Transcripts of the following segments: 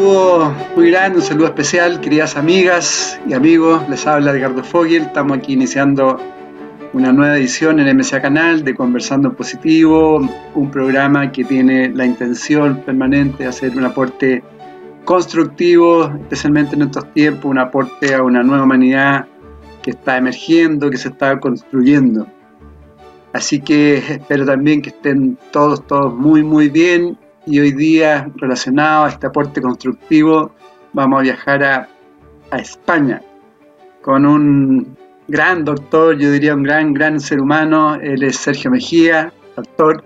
saludo muy grande, un saludo especial, queridas amigas y amigos. Les habla Edgardo Fogel. Estamos aquí iniciando una nueva edición en MSA Canal de Conversando Positivo, un programa que tiene la intención permanente de hacer un aporte constructivo, especialmente en estos tiempos, un aporte a una nueva humanidad que está emergiendo, que se está construyendo. Así que espero también que estén todos, todos muy, muy bien y hoy día relacionado a este aporte constructivo vamos a viajar a, España con un gran doctor, yo diría un gran, gran ser humano, él es Sergio Mejía, doctor,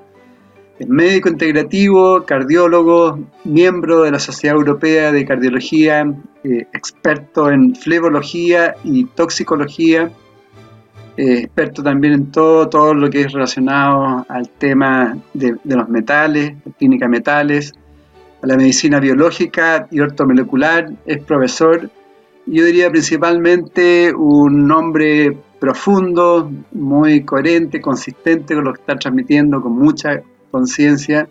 médico integrativo, cardiólogo, miembro de la Sociedad Europea de Cardiología, eh, experto en flebología y toxicología, eh, experto también en todo, todo lo que es relacionado al tema de, los metales, química metales, a la medicina biológica y ortomolecular, es profesor, yo diría principalmente un hombre profundo, muy coherente, consistente con lo que está transmitiendo, con mucha conciencia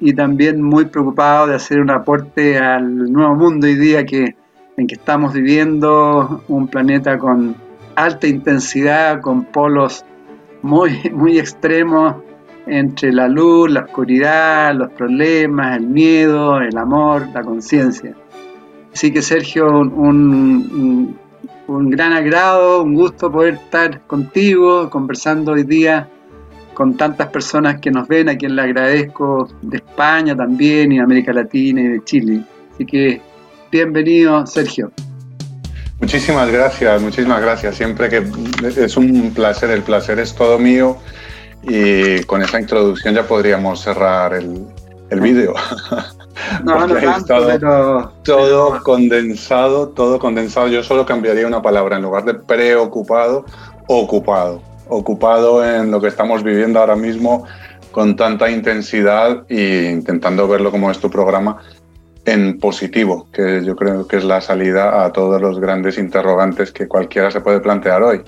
y también muy preocupado de hacer un aporte al nuevo mundo hoy día que, en que estamos viviendo, un planeta con alta intensidad con polos muy, muy extremos entre la luz, la oscuridad, los problemas, el miedo, el amor, la conciencia. Así que Sergio, un, un, gran agrado, un gusto poder estar contigo, conversando hoy día con tantas personas que nos ven, a quien le agradezco de España también y de América Latina y de Chile. Así que bienvenido, Sergio. Muchísimas gracias, muchísimas gracias. Siempre que es un placer, el placer es todo mío y con esa introducción ya podríamos cerrar el, el vídeo. No, no tanto, todo condensado, todo condensado. Yo solo cambiaría una palabra en lugar de preocupado, ocupado. Ocupado en lo que estamos viviendo ahora mismo con tanta intensidad e intentando verlo como es tu programa en positivo, que yo creo que es la salida a todos los grandes interrogantes que cualquiera se puede plantear hoy.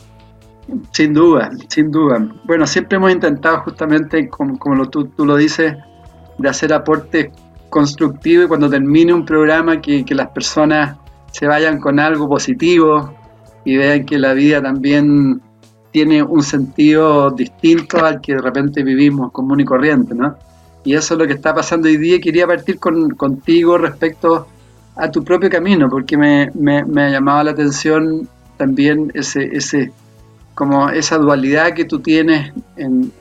Sin duda, sin duda. Bueno, siempre hemos intentado justamente, como, lo, tú, tú, lo dices, de hacer aportes constructivos y cuando termine un programa que, que las personas se vayan con algo positivo y vean que la vida también tiene un sentido distinto al que de repente vivimos común y corriente, ¿no? Y eso es lo que está pasando hoy día. Quería partir con, contigo respecto a tu propio camino, porque me, me, ha llamado la atención también ese, ese, como esa dualidad que tú tienes en,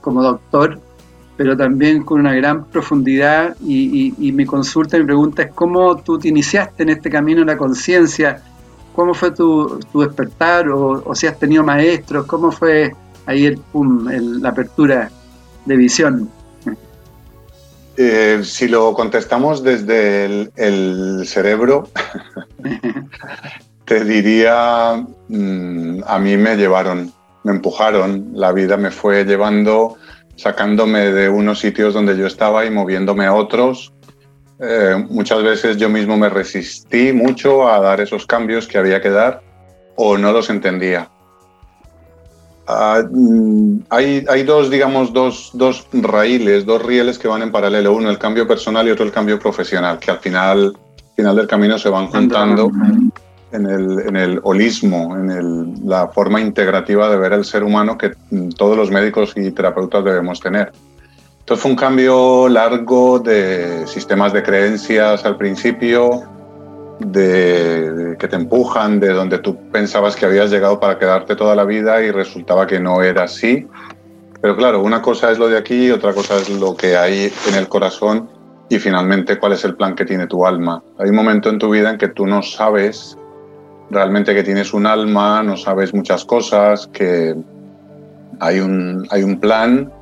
como doctor, pero también con una gran profundidad. Y, mi consulta, mi pregunta es cómo tú te iniciaste en este camino de la conciencia, cómo fue tu, tu despertar, o, o, si has tenido maestros, cómo fue ahí el, la apertura de visión. Eh, si lo contestamos desde el, cerebro, te diría, mm, a mí me llevaron, me empujaron, la vida me fue llevando, sacándome de unos sitios donde yo estaba y moviéndome a otros. Eh, muchas veces yo mismo me resistí mucho a dar esos cambios que había que dar o no los entendía. Ah, mm, hay, hay, dos, digamos, dos, dos, raíles, dos rieles que van en paralelo. Uno el cambio personal y otro el cambio profesional, que al final, final del camino se van juntando en el, en el holismo, en el, la forma integrativa de ver el ser humano que mm, todos los médicos y terapeutas debemos tener. Entonces fue un cambio largo de sistemas de creencias al principio, de, que te empujan, de donde tú pensabas que habías llegado para quedarte toda la vida y resultaba que no era así. Pero claro, una cosa es lo de aquí, otra cosa es lo que hay en el corazón y finalmente cuál es el plan que tiene tu alma. Hay un momento en tu vida en que tú no sabes realmente que tienes un alma, no sabes muchas cosas, que hay un, hay un plan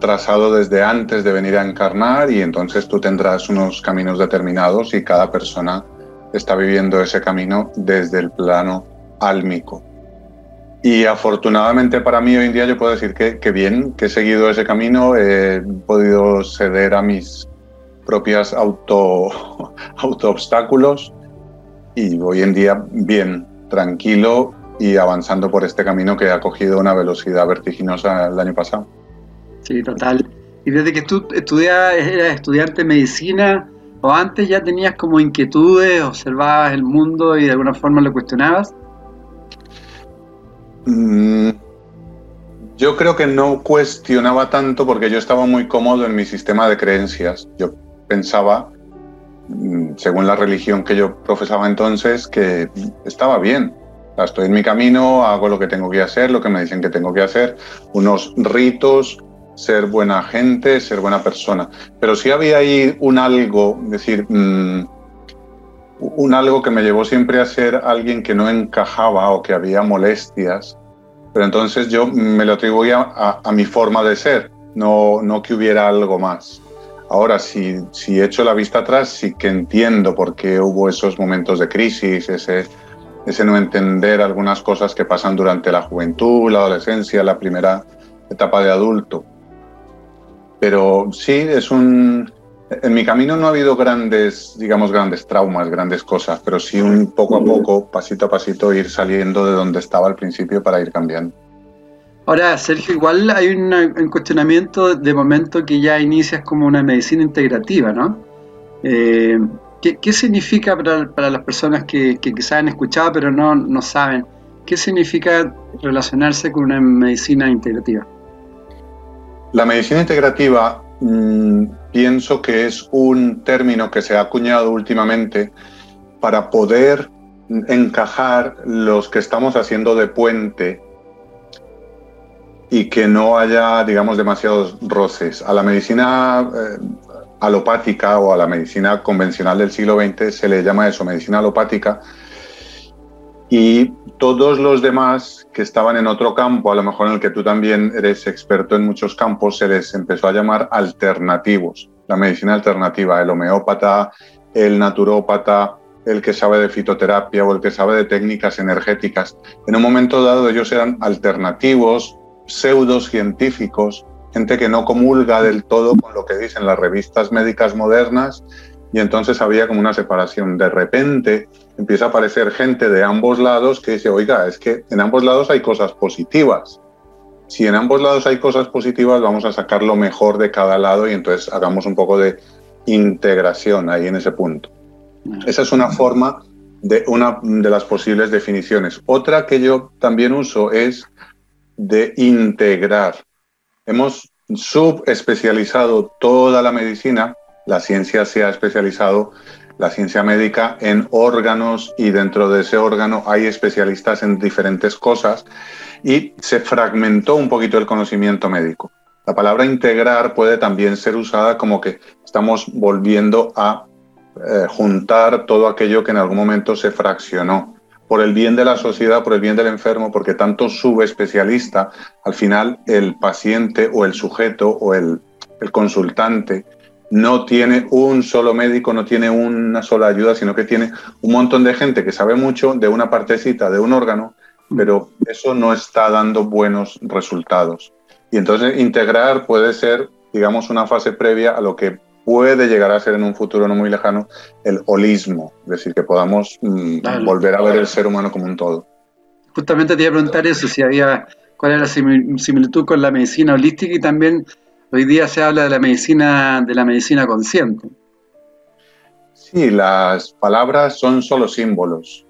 trazado desde antes de venir a encarnar y entonces tú tendrás unos caminos determinados y cada persona está viviendo ese camino desde el plano álmico. Y afortunadamente para mí hoy en día yo puedo decir que, que bien, que he seguido ese camino, he podido ceder a mis propias auto, auto obstáculos y hoy en día bien, tranquilo y avanzando por este camino que ha cogido una velocidad vertiginosa el año pasado. Sí, total. Y desde que tú estudias, eras estudiante de medicina, o antes ya tenías como inquietudes, observabas el mundo y de alguna forma lo cuestionabas? Mm, yo creo que no cuestionaba tanto porque yo estaba muy cómodo en mi sistema de creencias. Yo pensaba, mm, según la religión que yo profesaba entonces, que estaba bien. Estoy en mi camino, hago lo que tengo que hacer, lo que me dicen que tengo que hacer, unos ritos, ser buena gente, ser buena persona. Pero sí había ahí un algo, es decir, mm, un algo que me llevó siempre a ser alguien que no encajaba o que había molestias. Pero entonces yo me lo atribuía a, mi forma de ser, no, no que hubiera algo más. Ahora, si, si echo la vista atrás, sí que entiendo por qué hubo esos momentos de crisis, ese, ese no entender algunas cosas que pasan durante la juventud, la adolescencia, la primera etapa de adulto. Pero sí, es un... En mi camino no ha habido grandes, digamos, grandes traumas, grandes cosas, pero sí un poco a poco, pasito a pasito, ir saliendo de donde estaba al principio para ir cambiando. Ahora, Sergio, igual hay un cuestionamiento de momento que ya inicias como una medicina integrativa, ¿no? Eh, ¿qué, significa para, las personas que, que, quizás han escuchado pero no, no saben? ¿Qué significa relacionarse con una medicina integrativa? La medicina integrativa mm, pienso que es un término que se ha acuñado últimamente para poder encajar los que estamos haciendo de puente y que no haya, digamos, demasiados roces. A la medicina eh, alopática o a la medicina convencional del siglo XX se le llama eso, medicina alopática, y todos los demás que estaban en otro campo, a lo mejor en el que tú también eres experto en muchos campos, se les empezó a llamar alternativos, la medicina alternativa, el homeópata, el naturópata, el que sabe de fitoterapia o el que sabe de técnicas energéticas. En un momento dado ellos eran alternativos, pseudocientíficos, gente que no comulga del todo con lo que dicen las revistas médicas modernas y entonces había como una separación. De repente empieza a aparecer gente de ambos lados que dice, oiga, es que en ambos lados hay cosas positivas. Si en ambos lados hay cosas positivas, vamos a sacar lo mejor de cada lado y entonces hagamos un poco de integración ahí en ese punto. Esa es una forma de una de las posibles definiciones. Otra que yo también uso es de integrar. Hemos subespecializado toda la medicina, la ciencia se ha especializado, la ciencia médica, en órganos y dentro de ese órgano hay especialistas en diferentes cosas y se fragmentó un poquito el conocimiento médico. La palabra integrar puede también ser usada como que estamos volviendo a eh, juntar todo aquello que en algún momento se fraccionó por el bien de la sociedad, por el bien del enfermo, porque tanto subespecialista, al final el paciente o el sujeto o el, el consultante no tiene un solo médico, no tiene una sola ayuda, sino que tiene un montón de gente que sabe mucho de una partecita de un órgano, pero eso no está dando buenos resultados. Y entonces integrar puede ser, digamos, una fase previa a lo que puede llegar a ser en un futuro no muy lejano el holismo, es decir, que podamos mm, volver a ver el ser humano como un todo. Justamente te iba a preguntar eso, si había, cuál era la similitud con la medicina holística y también hoy día se habla de la medicina, de la medicina consciente. Sí, las palabras son solo símbolos.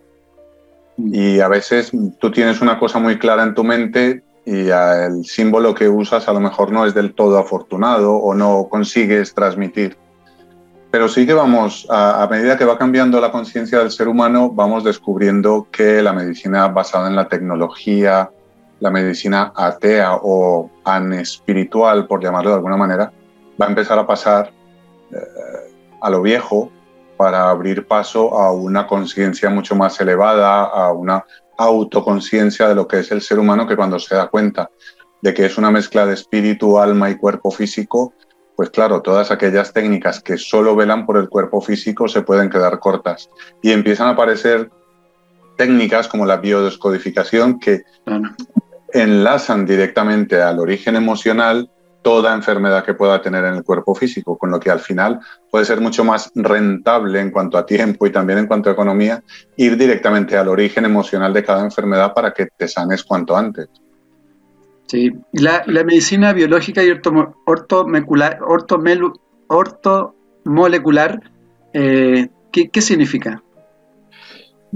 Mm. Y a veces tú tienes una cosa muy clara en tu mente y el símbolo que usas a lo mejor no es del todo afortunado o no consigues transmitir. Pero sí que vamos, a, medida que va cambiando la conciencia del ser humano, vamos descubriendo que la medicina basada en la tecnología, la medicina atea o anespiritual, por llamarlo de alguna manera, va a empezar a pasar eh, a lo viejo para abrir paso a una conciencia mucho más elevada, a una autoconciencia de lo que es el ser humano que cuando se da cuenta de que es una mezcla de espíritu, alma y cuerpo físico, pues claro, todas aquellas técnicas que solo velan por el cuerpo físico se pueden quedar cortas. Y empiezan a aparecer técnicas como la biodescodificación que enlazan directamente al origen emocional toda enfermedad que pueda tener en el cuerpo físico, con lo que al final puede ser mucho más rentable en cuanto a tiempo y también en cuanto a economía ir directamente al origen emocional de cada enfermedad para que te sanes cuanto antes. Sí, la, la medicina biológica y ortomolecular, ortomolecular eh, ¿qué, ¿qué significa?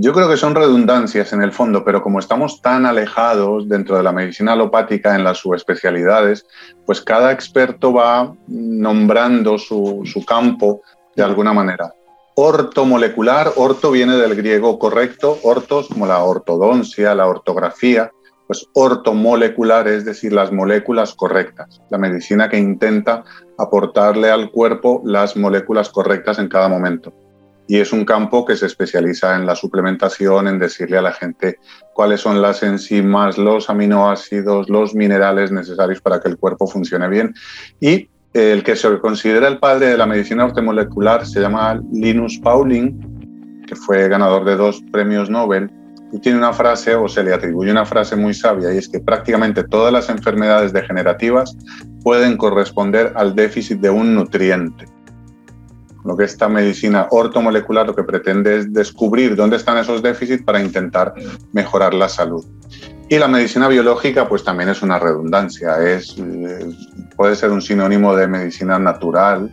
Yo creo que son redundancias en el fondo, pero como estamos tan alejados dentro de la medicina alopática en las subespecialidades, pues cada experto va nombrando su, campo de alguna manera. Ortomolecular, orto viene del griego correcto, ortos como la ortodoncia, la ortografía, pues ortomolecular es decir, las moléculas correctas, la medicina que intenta aportarle al cuerpo las moléculas correctas en cada momento y es un campo que se especializa en la suplementación, en decirle a la gente cuáles son las enzimas, los aminoácidos, los minerales necesarios para que el cuerpo funcione bien. Y el que se considera el padre de la medicina ortomolecular se llama Linus Pauling, que fue ganador de dos premios Nobel, y tiene una frase, o se le atribuye una frase muy sabia, y es que prácticamente todas las enfermedades degenerativas pueden corresponder al déficit de un nutriente lo que esta medicina ortomolecular lo que pretende es descubrir dónde están esos déficits para intentar mejorar la salud. Y la medicina biológica, pues también es una redundancia, es, eh, puede ser un sinónimo de medicina natural.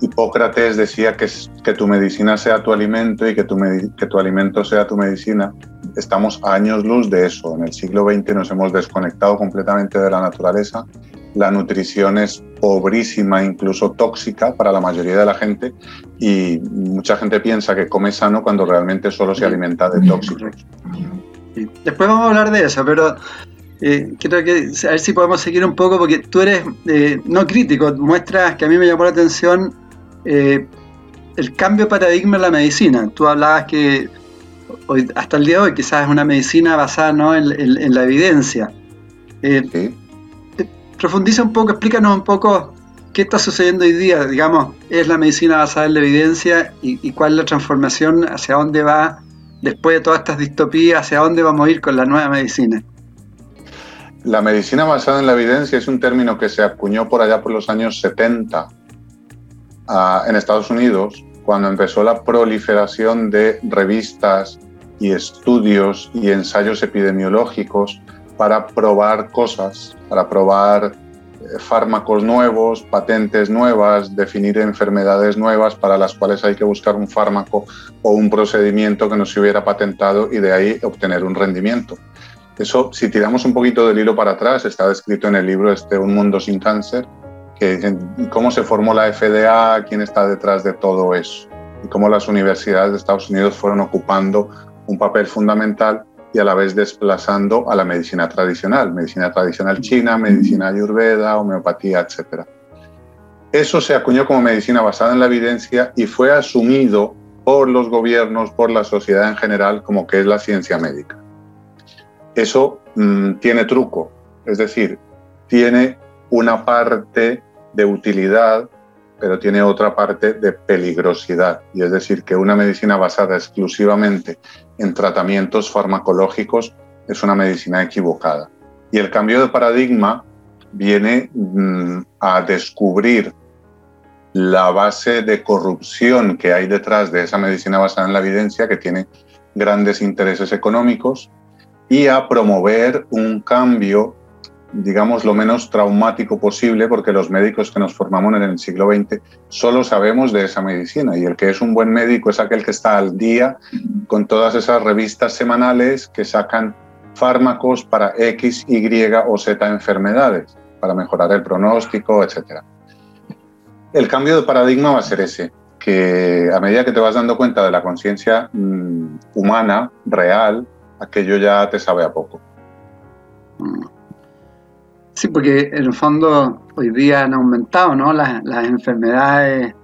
Hipócrates decía que, que tu medicina sea tu alimento y que tu, que tu alimento sea tu medicina. Estamos a años luz de eso. En el siglo XX nos hemos desconectado completamente de la naturaleza la nutrición es pobrísima, incluso tóxica para la mayoría de la gente y mucha gente piensa que come sano cuando realmente solo se alimenta de tóxicos. Después vamos a hablar de eso, pero eh, quiero que, a ver si podemos seguir un poco porque tú eres eh, no crítico, muestras que a mí me llamó la atención eh, el cambio de paradigma en la medicina. Tú hablabas que hoy, hasta el día de hoy quizás es una medicina basada ¿no? en, la evidencia. Sí profundiza un poco, explícanos un poco qué está sucediendo hoy día, digamos, es la medicina basada en la evidencia y, cuál es la transformación, hacia dónde va después de todas estas distopías, hacia dónde vamos a ir con la nueva medicina. La medicina basada en la evidencia es un término que se acuñó por allá por los años 70 ah, en Estados Unidos, cuando empezó la proliferación de revistas y estudios y ensayos epidemiológicos para probar cosas, para probar eh, fármacos nuevos, patentes nuevas, definir enfermedades nuevas para las cuales hay que buscar un fármaco o un procedimiento que no se hubiera patentado y de ahí obtener un rendimiento. Eso, si tiramos un poquito del hilo para atrás, está descrito en el libro este Un Mundo Sin Cáncer, que, cómo se formó la FDA, quién está detrás de todo eso y cómo las universidades de Estados Unidos fueron ocupando un papel fundamental y a la vez desplazando a la medicina tradicional, medicina tradicional china, medicina ayurveda, homeopatía, etc. Eso se acuñó como medicina basada en la evidencia y fue asumido por los gobiernos, por la sociedad en general, como que es la ciencia médica. Eso mm, tiene truco, es decir, tiene una parte de utilidad pero tiene otra parte de peligrosidad, y es decir, que una medicina basada exclusivamente en tratamientos farmacológicos es una medicina equivocada. Y el cambio de paradigma viene mm, a descubrir la base de corrupción que hay detrás de esa medicina basada en la evidencia, que tiene grandes intereses económicos, y a promover un cambio digamos, lo menos traumático posible, porque los médicos que nos formamos en el siglo XX solo sabemos de esa medicina y el que es un buen médico es aquel que está al día con todas esas revistas semanales que sacan fármacos para X, Y o Z enfermedades, para mejorar el pronóstico, etc. El cambio de paradigma va a ser ese, que a medida que te vas dando cuenta de la conciencia mm, humana, real, aquello ya te sabe a poco. Sí, porque en el fondo hoy día han aumentado ¿no? las, enfermedades,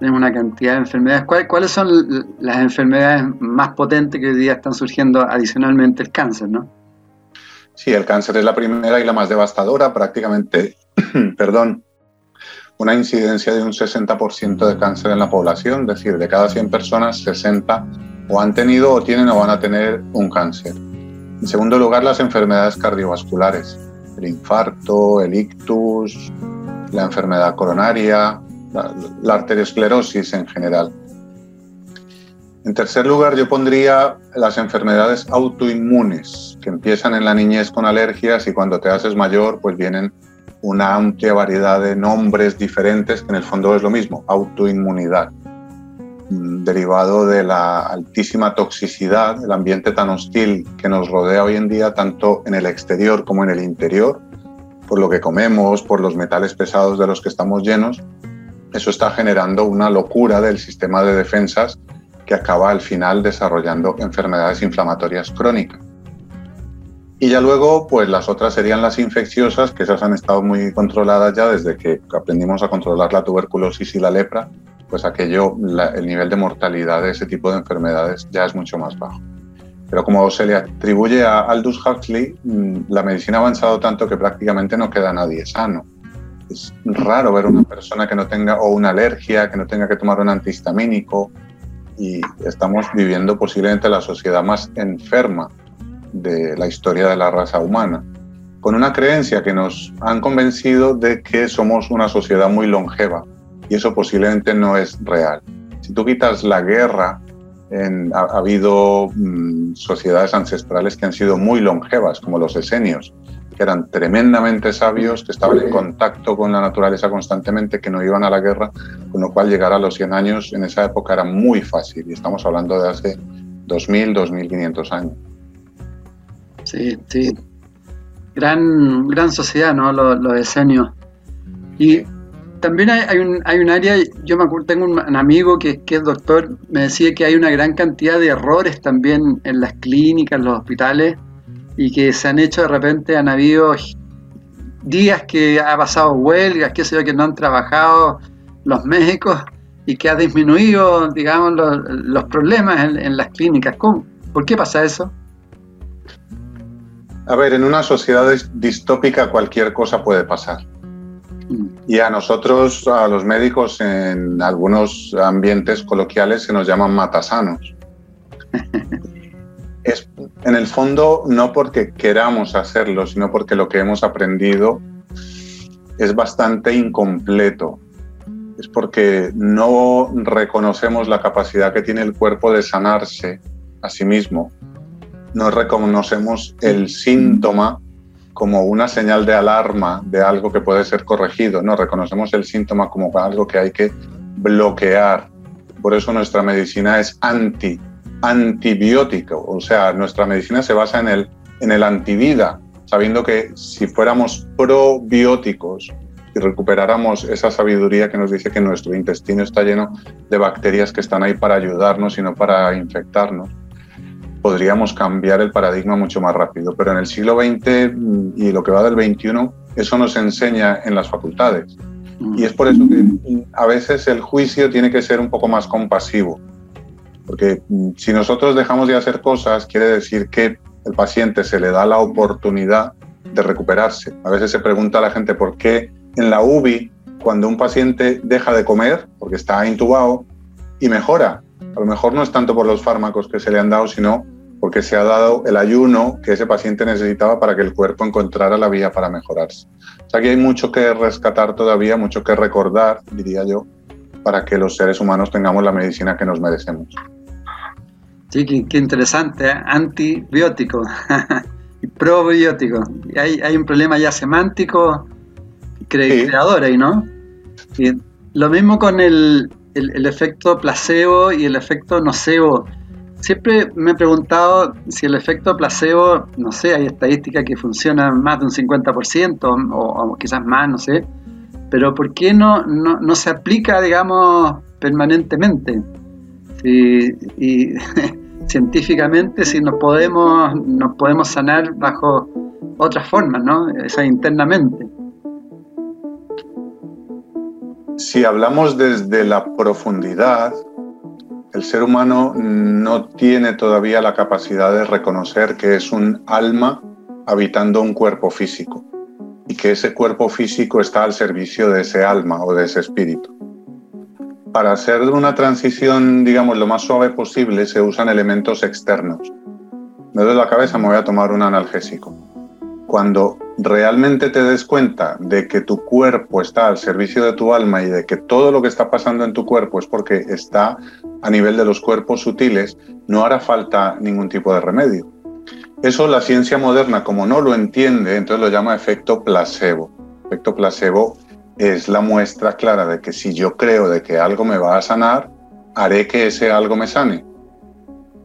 tenemos una cantidad de enfermedades. ¿Cuáles, son las enfermedades más potentes que hoy día están surgiendo adicionalmente el cáncer? ¿no? Sí, el cáncer es la primera y la más devastadora, prácticamente, perdón, una incidencia de un 60% de cáncer en la población, es decir, de cada 100 personas, 60 o han tenido o tienen o van a tener un cáncer. En segundo lugar, las enfermedades cardiovasculares, el infarto, el ictus, la enfermedad coronaria, la, la arteriosclerosis en general. En tercer lugar, yo pondría las enfermedades autoinmunes, que empiezan en la niñez con alergias y cuando te haces mayor, pues vienen una amplia variedad de nombres diferentes, que en el fondo es lo mismo, autoinmunidad, derivado de la altísima toxicidad, del ambiente tan hostil que nos rodea hoy en día, tanto en el exterior como en el interior, por lo que comemos, por los metales pesados de los que estamos llenos. Eso está generando una locura del sistema de defensas que acaba al final desarrollando enfermedades inflamatorias crónicas. Y ya luego, pues las otras serían las infecciosas, que esas han estado muy controladas ya desde que aprendimos a controlar la tuberculosis y la lepra, pues aquello, el nivel de mortalidad de ese tipo de enfermedades ya es mucho más bajo. Pero como se le atribuye a Aldous Huxley, mm, la medicina ha avanzado tanto que prácticamente no queda nadie sano. Es raro ver una persona que no tenga o una alergia, que no tenga que tomar un antihistamínico, y estamos viviendo posiblemente la sociedad más enferma de la historia de la raza humana, con una creencia que nos han convencido de que somos una sociedad muy longeva y eso posiblemente no es real. Si tú quitas la guerra, ha, habido mm, sociedades ancestrales que han sido muy longevas, como los esenios, que eran tremendamente sabios, que estaban en contacto con la naturaleza constantemente, que no iban a la guerra, con lo cual llegar a los 100 años en esa época era muy fácil, y estamos hablando de hace 2.000, 2.500 años. Sí, sí. Gran, gran sociedad, ¿no? Los, los esenios. Y también hay, un, hay un área, yo me acuerdo, tengo un, amigo que, es doctor, me decía que hay una gran cantidad de errores también en las clínicas, en los hospitales, y que se han hecho de repente, han habido días que ha pasado huelgas, que sé yo, que no han trabajado los médicos y que ha disminuido, digamos, los, problemas en, las clínicas. ¿Cómo? ¿Por qué pasa eso? A ver, en una sociedad distópica cualquier cosa puede pasar. Y a nosotros, a los médicos, en algunos ambientes coloquiales se nos llaman matasanos. es en el fondo no porque queramos hacerlo, sino porque lo que hemos aprendido es bastante incompleto. Es porque no reconocemos la capacidad que tiene el cuerpo de sanarse a sí mismo. No reconocemos el síntoma como una señal de alarma de algo que puede ser corregido. No reconocemos el síntoma como algo que hay que bloquear. Por eso nuestra medicina es anti antibiótico, o sea, nuestra medicina se basa en el, en el antivida, sabiendo que si fuéramos probióticos y recuperáramos esa sabiduría que nos dice que nuestro intestino está lleno de bacterias que están ahí para ayudarnos y no para infectarnos, podríamos cambiar el paradigma mucho más rápido. Pero en el siglo XX mm, y lo que va del XXI, eso nos enseña en las facultades. Y es por eso que mm, a veces el juicio tiene que ser un poco más compasivo porque mm, si nosotros dejamos de hacer cosas, quiere decir que el paciente se le da la oportunidad de recuperarse. A veces se pregunta a la gente por qué en la UBI, cuando un paciente deja de comer, porque está intubado, y mejora. A lo mejor no es tanto por los fármacos que se le han dado, sino porque se ha dado el ayuno que ese paciente necesitaba para que el cuerpo encontrara la vía para mejorarse. O sea que hay mucho que rescatar todavía, mucho que recordar, diría yo, para que los seres humanos tengamos la medicina que nos merecemos. Sí, qué, interesante, ¿eh? antibiótico y probiótico. hay, hay, un problema ya semántico creador ahí, ¿no? Y lo mismo con el, el, efecto placebo y el efecto nocebo. Siempre me he preguntado si el efecto placebo, no sé, hay estadísticas que funcionan más de un 50% o, quizás más, no sé, pero ¿por qué no, no, no se aplica, digamos, permanentemente? y científicamente si nos podemos, nos podemos sanar bajo otras formas, ¿no? Esa internamente. Si hablamos desde la profundidad, el ser humano no tiene todavía la capacidad de reconocer que es un alma habitando un cuerpo físico y que ese cuerpo físico está al servicio de ese alma o de ese espíritu. Para hacer una transición, digamos, lo más suave posible, se usan elementos externos. Me duele la cabeza, me voy a tomar un analgésico. Cuando realmente te des cuenta de que tu cuerpo está al servicio de tu alma y de que todo lo que está pasando en tu cuerpo es porque está a nivel de los cuerpos sutiles, no hará falta ningún tipo de remedio. Eso la ciencia moderna, como no lo entiende, entonces lo llama efecto placebo. Efecto placebo es la muestra clara de que si yo creo de que algo me va a sanar, haré que ese algo me sane.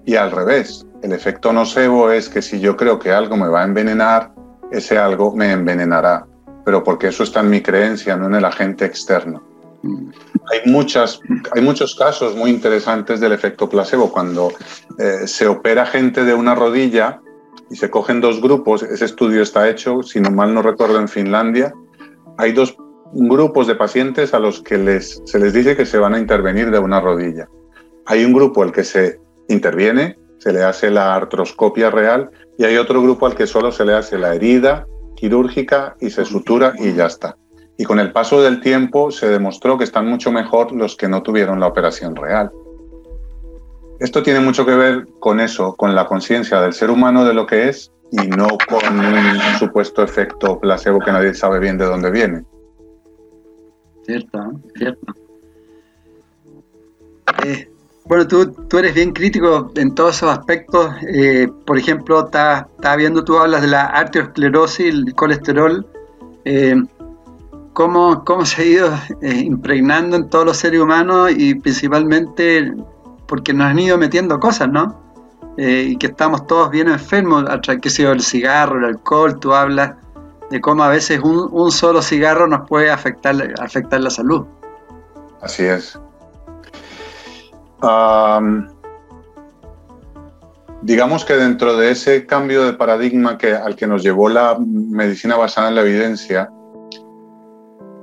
Y al revés, el efecto nocebo es que si yo creo que algo me va a envenenar, ese algo me envenenará. Pero porque eso está en mi creencia, no en el agente externo. Hay, muchas, hay muchos casos muy interesantes del efecto placebo. Cuando eh, se opera gente de una rodilla, y se cogen dos grupos, ese estudio está hecho, si no mal no recuerdo, en Finlandia, hay dos grupos de pacientes a los que les, se les dice que se van a intervenir de una rodilla. Hay un grupo al que se interviene, se le hace la artroscopia real, y hay otro grupo al que solo se le hace la herida quirúrgica y se sutura y ya está. Y con el paso del tiempo se demostró que están mucho mejor los que no tuvieron la operación real. Esto tiene mucho que ver con eso, con la conciencia del ser humano de lo que es y no con un supuesto efecto placebo que nadie sabe bien de dónde viene. Cierto, cierto. Eh, bueno, tú, tú, eres bien crítico en todos esos aspectos. Eh, por ejemplo, estás está viendo, tú hablas de la arteriosclerosis, el colesterol. Eh, cómo, cómo, se ha ido impregnando en todos los seres humanos y principalmente porque nos han ido metiendo cosas, ¿no? Eh, y que estamos todos bien enfermos, que sea el cigarro, el alcohol, tú hablas de cómo a veces un, solo cigarro nos puede afectar, afectar la salud. Así es. digamos que dentro de ese cambio de paradigma que, al que nos llevó la medicina basada en la evidencia,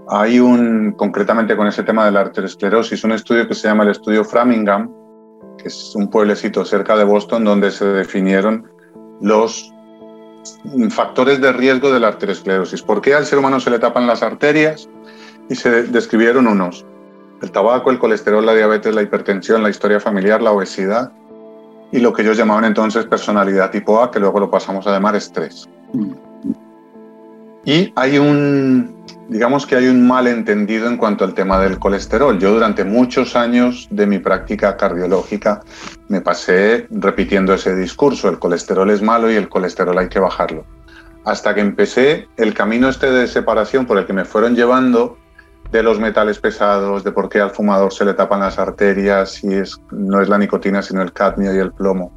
hay un, concretamente con ese tema de la arteriosclerosis, un estudio que se llama el estudio Framingham, que es un pueblecito cerca de Boston donde se definieron los factores de riesgo de la arteriosclerosis. ¿Por qué al ser humano se le tapan las arterias? Y se describieron unos. El tabaco, el colesterol, la diabetes, la hipertensión, la historia familiar, la obesidad y lo que ellos llamaban entonces personalidad tipo A, que luego lo pasamos a llamar estrés. Mm. Y hay un, digamos que hay un malentendido en cuanto al tema del colesterol. Yo durante muchos años de mi práctica cardiológica me pasé repitiendo ese discurso, el colesterol es malo y el colesterol hay que bajarlo. Hasta que empecé el camino este de separación por el que me fueron llevando de los metales pesados, de por qué al fumador se le tapan las arterias y es, no es la nicotina sino el cadmio y el plomo.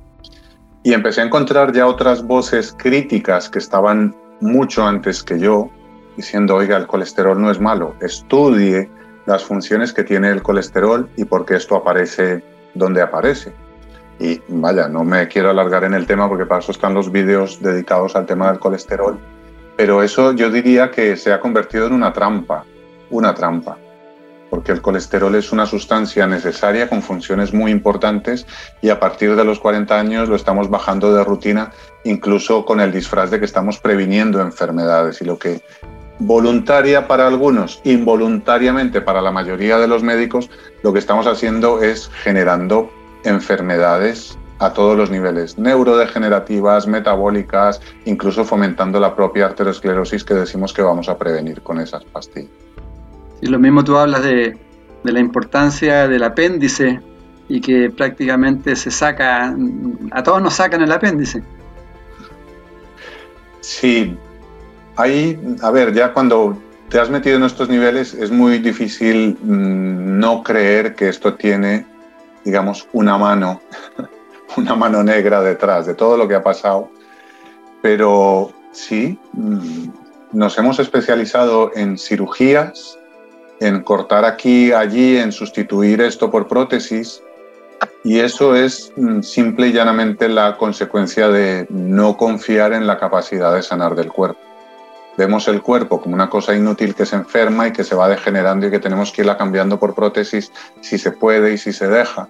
Y empecé a encontrar ya otras voces críticas que estaban mucho antes que yo, diciendo, oiga, el colesterol no es malo, estudie las funciones que tiene el colesterol y por qué esto aparece donde aparece. Y vaya, no me quiero alargar en el tema porque para eso están los vídeos dedicados al tema del colesterol, pero eso yo diría que se ha convertido en una trampa, una trampa, porque el colesterol es una sustancia necesaria con funciones muy importantes y a partir de los 40 años lo estamos bajando de rutina, incluso con el disfraz de que estamos previniendo enfermedades y lo que voluntaria para algunos, involuntariamente para la mayoría de los médicos, lo que estamos haciendo es generando enfermedades a todos los niveles, neurodegenerativas, metabólicas, incluso fomentando la propia arteriosclerosis que decimos que vamos a prevenir con esas pastillas. Y lo mismo tú hablas de, de la importancia del apéndice y que prácticamente se saca, a todos nos sacan el apéndice. Sí, Ahí, a ver, ya cuando te has metido en estos niveles es muy difícil mm, no creer que esto tiene, digamos, una mano, una mano negra detrás de todo lo que ha pasado. Pero sí, mm, nos hemos especializado en cirugías, en cortar aquí, allí, en sustituir esto por prótesis. Y eso es mm, simple y llanamente la consecuencia de no confiar en la capacidad de sanar del cuerpo vemos el cuerpo como una cosa inútil que se enferma y que se va degenerando y que tenemos que irla cambiando por prótesis si se puede y si se deja.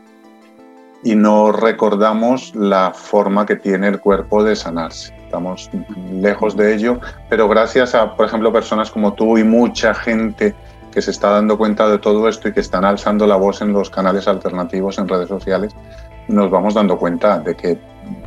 Y no recordamos la forma que tiene el cuerpo de sanarse. estamos lejos de ello, pero gracias a, por ejemplo, personas como tú y mucha gente que se está dando cuenta de todo esto y que están alzando la voz en los canales alternativos, en redes sociales, nos vamos dando cuenta de que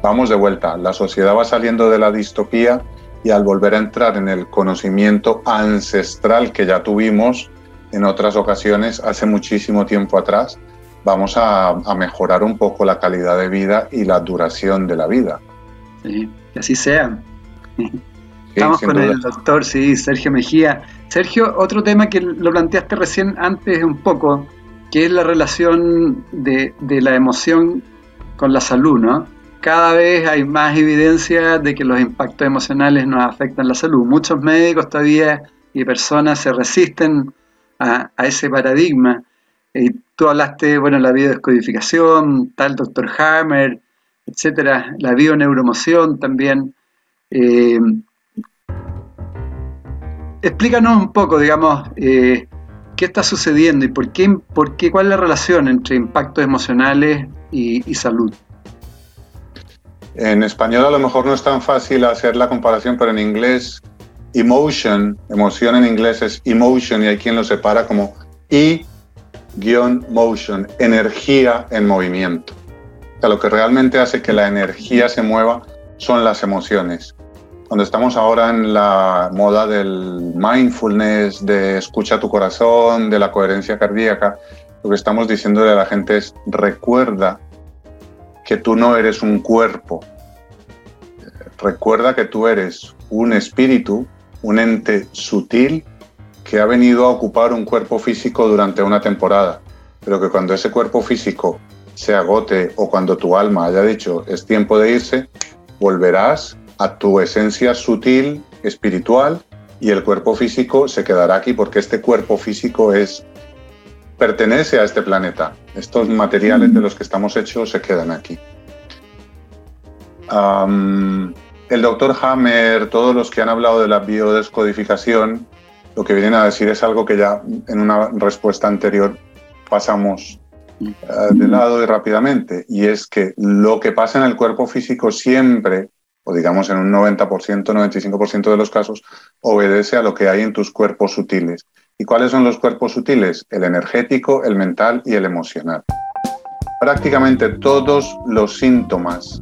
vamos de vuelta. La sociedad va saliendo de la distopía y al volver a entrar en el conocimiento ancestral que ya tuvimos en otras ocasiones hace muchísimo tiempo atrás, vamos a, mejorar un poco la calidad de vida y la duración de la vida. Sí, que así sea. Estamos con el doctor, sí, Sergio Mejía. Sergio, otro tema que lo planteaste recién antes un poco, que es la relación de, de la emoción con la salud, ¿no? Cada vez hay más evidencia de que los impactos emocionales nos afectan la salud. Muchos médicos todavía y personas se resisten a, ese paradigma. Y tú hablaste, bueno, la biodescodificación, tal doctor Hammer, etcétera, la bioneuromoción también. Eh, explícanos un poco, digamos, eh, qué está sucediendo y por qué, cuál es la relación entre impactos emocionales y, salud. En español a lo mejor no es tan fácil hacer la comparación, pero en inglés, emotion, emoción en inglés es emotion y hay quien lo separa como I motion, energía en movimiento. O sea, lo que realmente hace que la energía se mueva son las emociones. Cuando estamos ahora en la moda del mindfulness, de escucha tu corazón, de la coherencia cardíaca, lo que estamos diciéndole a la gente es recuerda que tú no eres un cuerpo. Recuerda que tú eres un espíritu, un ente sutil que ha venido a ocupar un cuerpo físico durante una temporada, pero que cuando ese cuerpo físico se agote o cuando tu alma haya dicho es tiempo de irse, volverás a tu esencia sutil, espiritual, y el cuerpo físico se quedará aquí porque este cuerpo físico es pertenece a este planeta. Estos materiales de los que estamos hechos se quedan aquí. el doctor Hammer, todos los que han hablado de la biodescodificación, lo que vienen a decir es algo que ya en una respuesta anterior pasamos eh, de lado y rápidamente, y es que lo que pasa en el cuerpo físico siempre, o digamos en un 90%, 95% de los casos, obedece a lo que hay en tus cuerpos sutiles. ¿Y cuáles son los cuerpos sutiles? El energético, el mental y el emocional. Prácticamente todos los síntomas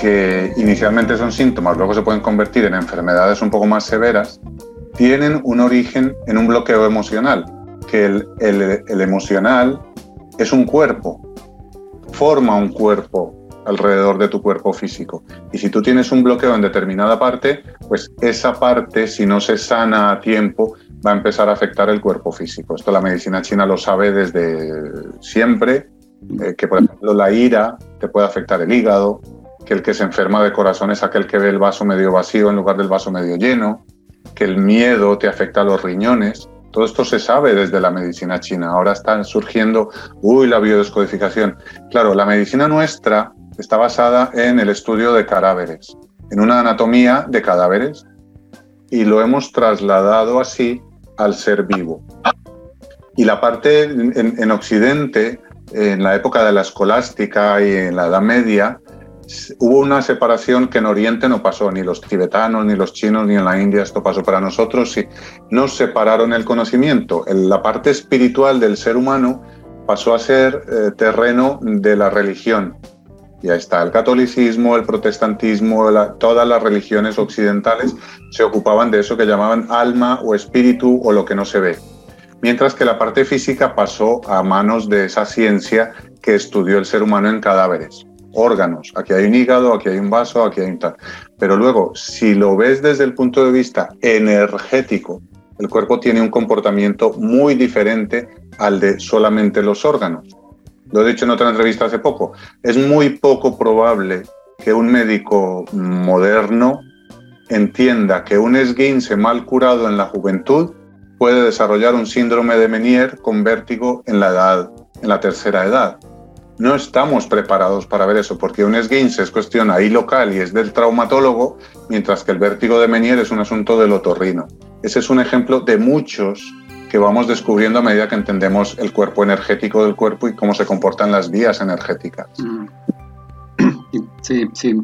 que inicialmente son síntomas, luego se pueden convertir en enfermedades un poco más severas, tienen un origen en un bloqueo emocional, que el, emocional es un cuerpo, forma un cuerpo alrededor de tu cuerpo físico. Y si tú tienes un bloqueo en determinada parte, pues esa parte, si no se sana a tiempo, va a empezar a afectar el cuerpo físico. Esto la medicina china lo sabe desde siempre, eh, que por ejemplo la ira te puede afectar el hígado, que el que se enferma de corazón es aquel que ve el vaso medio vacío en lugar del vaso medio lleno, que el miedo te afecta a los riñones. Todo esto se sabe desde la medicina china. Ahora están surgiendo, uy, la biodescodificación. Claro, la medicina nuestra está basada en el estudio de cadáveres, en una anatomía de cadáveres, y lo hemos trasladado así al ser vivo. Y la parte en, en Occidente, en la época de la escolástica y en la Edad Media, hubo una separación que en Oriente no pasó, ni los tibetanos, ni los chinos, ni en la India esto pasó. Para nosotros sí, nos separaron el conocimiento. La parte espiritual del ser humano pasó a ser eh, terreno de la religión. Ya está el catolicismo, el protestantismo, todas las religiones occidentales se ocupaban de eso que llamaban alma o espíritu o lo que no se ve. Mientras que la parte física pasó a manos de esa ciencia que estudió el ser humano en cadáveres órganos. Aquí hay un hígado, aquí hay un vaso, aquí hay un tal. Pero luego, si lo ves desde el punto de vista energético, el cuerpo tiene un comportamiento muy diferente al de solamente los órganos. Lo he dicho en otra entrevista hace poco. Es muy poco probable que un médico moderno entienda que un esguince mal curado en la juventud puede desarrollar un síndrome de Menier con vértigo en la edad, en la tercera edad no estamos preparados para ver eso, porque un esguince es cuestión ahí local y es del traumatólogo, mientras que el vértigo de Menier es un asunto del otorrino. Ese es un ejemplo de muchos que vamos descubriendo a medida que entendemos el cuerpo energético del cuerpo y cómo se comportan las vías energéticas. Mm. Sí, sí.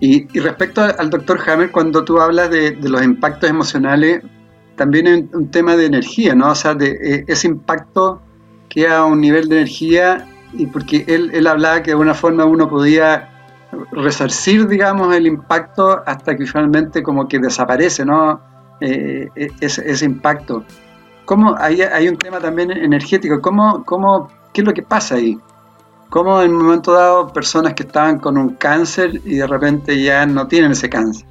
Y, respecto al doctor Hammer, cuando tú hablas de, los impactos emocionales, también es un tema de energía, ¿no? O sea, de, eh, ese impacto que a un nivel de energía, y porque él, él hablaba que de alguna forma uno podía resarcir, digamos, el impacto hasta que finalmente como que desaparece, ¿no? Eh, ese, ese, impacto. ¿Cómo, hay, un tema también energético, ¿Cómo, cómo, ¿qué es lo que pasa ahí? ¿Cómo en un momento dado personas que estaban con un cáncer y de repente ya no tienen ese cáncer?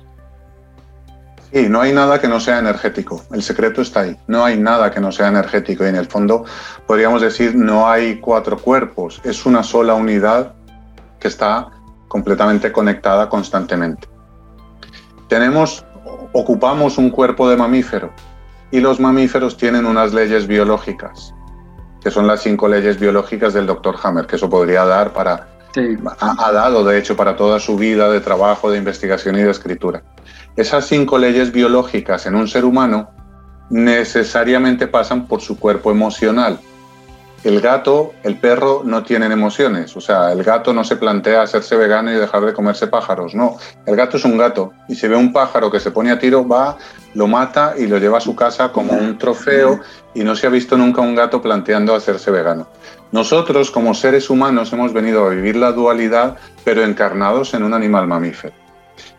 Sí, no hay nada que no sea energético. El secreto está ahí. No hay nada que no sea energético. Y en el fondo podríamos decir no hay cuatro cuerpos. Es una sola unidad que está completamente conectada constantemente. Tenemos, ocupamos un cuerpo de mamífero y los mamíferos tienen unas leyes biológicas, que son las cinco leyes biológicas del doctor Hammer, que eso podría dar para, ha, dado de hecho para toda su vida de trabajo, de investigación y de escritura. Esas cinco leyes biológicas en un ser humano necesariamente pasan por su cuerpo emocional, el gato, el perro no tienen emociones. O sea, el gato no se plantea hacerse vegano y dejar de comerse pájaros. No, el gato es un gato. Y si ve un pájaro que se pone a tiro, va, lo mata y lo lleva a su casa como un trofeo. Y no se ha visto nunca un gato planteando hacerse vegano. Nosotros, como seres humanos, hemos venido a vivir la dualidad, pero encarnados en un animal mamífero.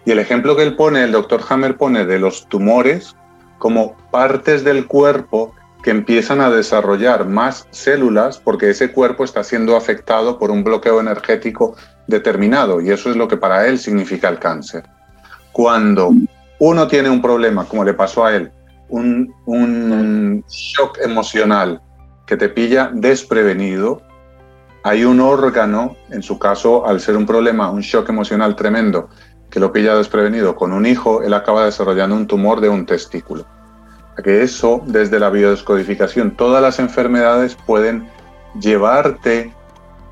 Y el ejemplo que él pone, el doctor Hammer pone de los tumores como partes del cuerpo que empiezan a desarrollar más células porque ese cuerpo está siendo afectado por un bloqueo energético determinado y eso es lo que para él significa el cáncer. Cuando uno tiene un problema, como le pasó a él, un, shock emocional que te pilla desprevenido, hay un órgano, en su caso, al ser un problema, un shock emocional tremendo, que lo pilla desprevenido con un hijo, él acaba desarrollando un tumor de un testículo que eso, desde la biodescodificación, todas las enfermedades pueden llevarte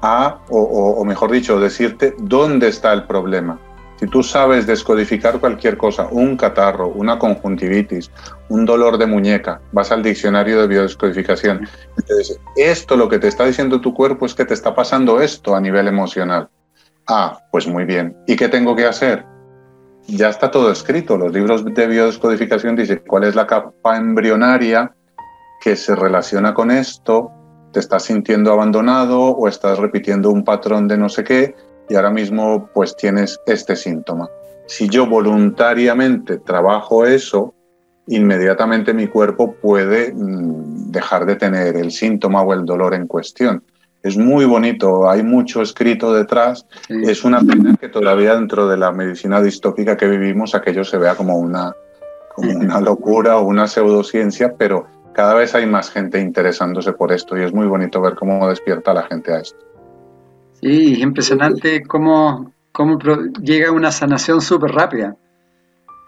a, o, mejor dicho, decirte dónde está el problema. Si tú sabes descodificar cualquier cosa, un catarro, una conjuntivitis, un dolor de muñeca, vas al diccionario de biodescodificación y te dice, esto lo que te está diciendo tu cuerpo es que te está pasando esto a nivel emocional. Ah, pues muy bien. ¿Y qué tengo que hacer? Ya está todo escrito. Los libros de biodescodificación dicen cuál es la capa embrionaria que se relaciona con esto, te estás sintiendo abandonado o estás repitiendo un patrón de no sé qué y ahora mismo pues tienes este síntoma. Si yo voluntariamente trabajo eso, inmediatamente mi cuerpo puede mm, dejar de tener el síntoma o el dolor en cuestión es muy bonito, hay mucho escrito detrás. Es una pena que todavía dentro de la medicina distópica que vivimos aquello se vea como una, una locura o una pseudociencia, pero cada vez hay más gente interesándose por esto y es muy bonito ver cómo despierta la gente a esto. Sí, es impresionante cómo, cómo llega una sanación súper rápida.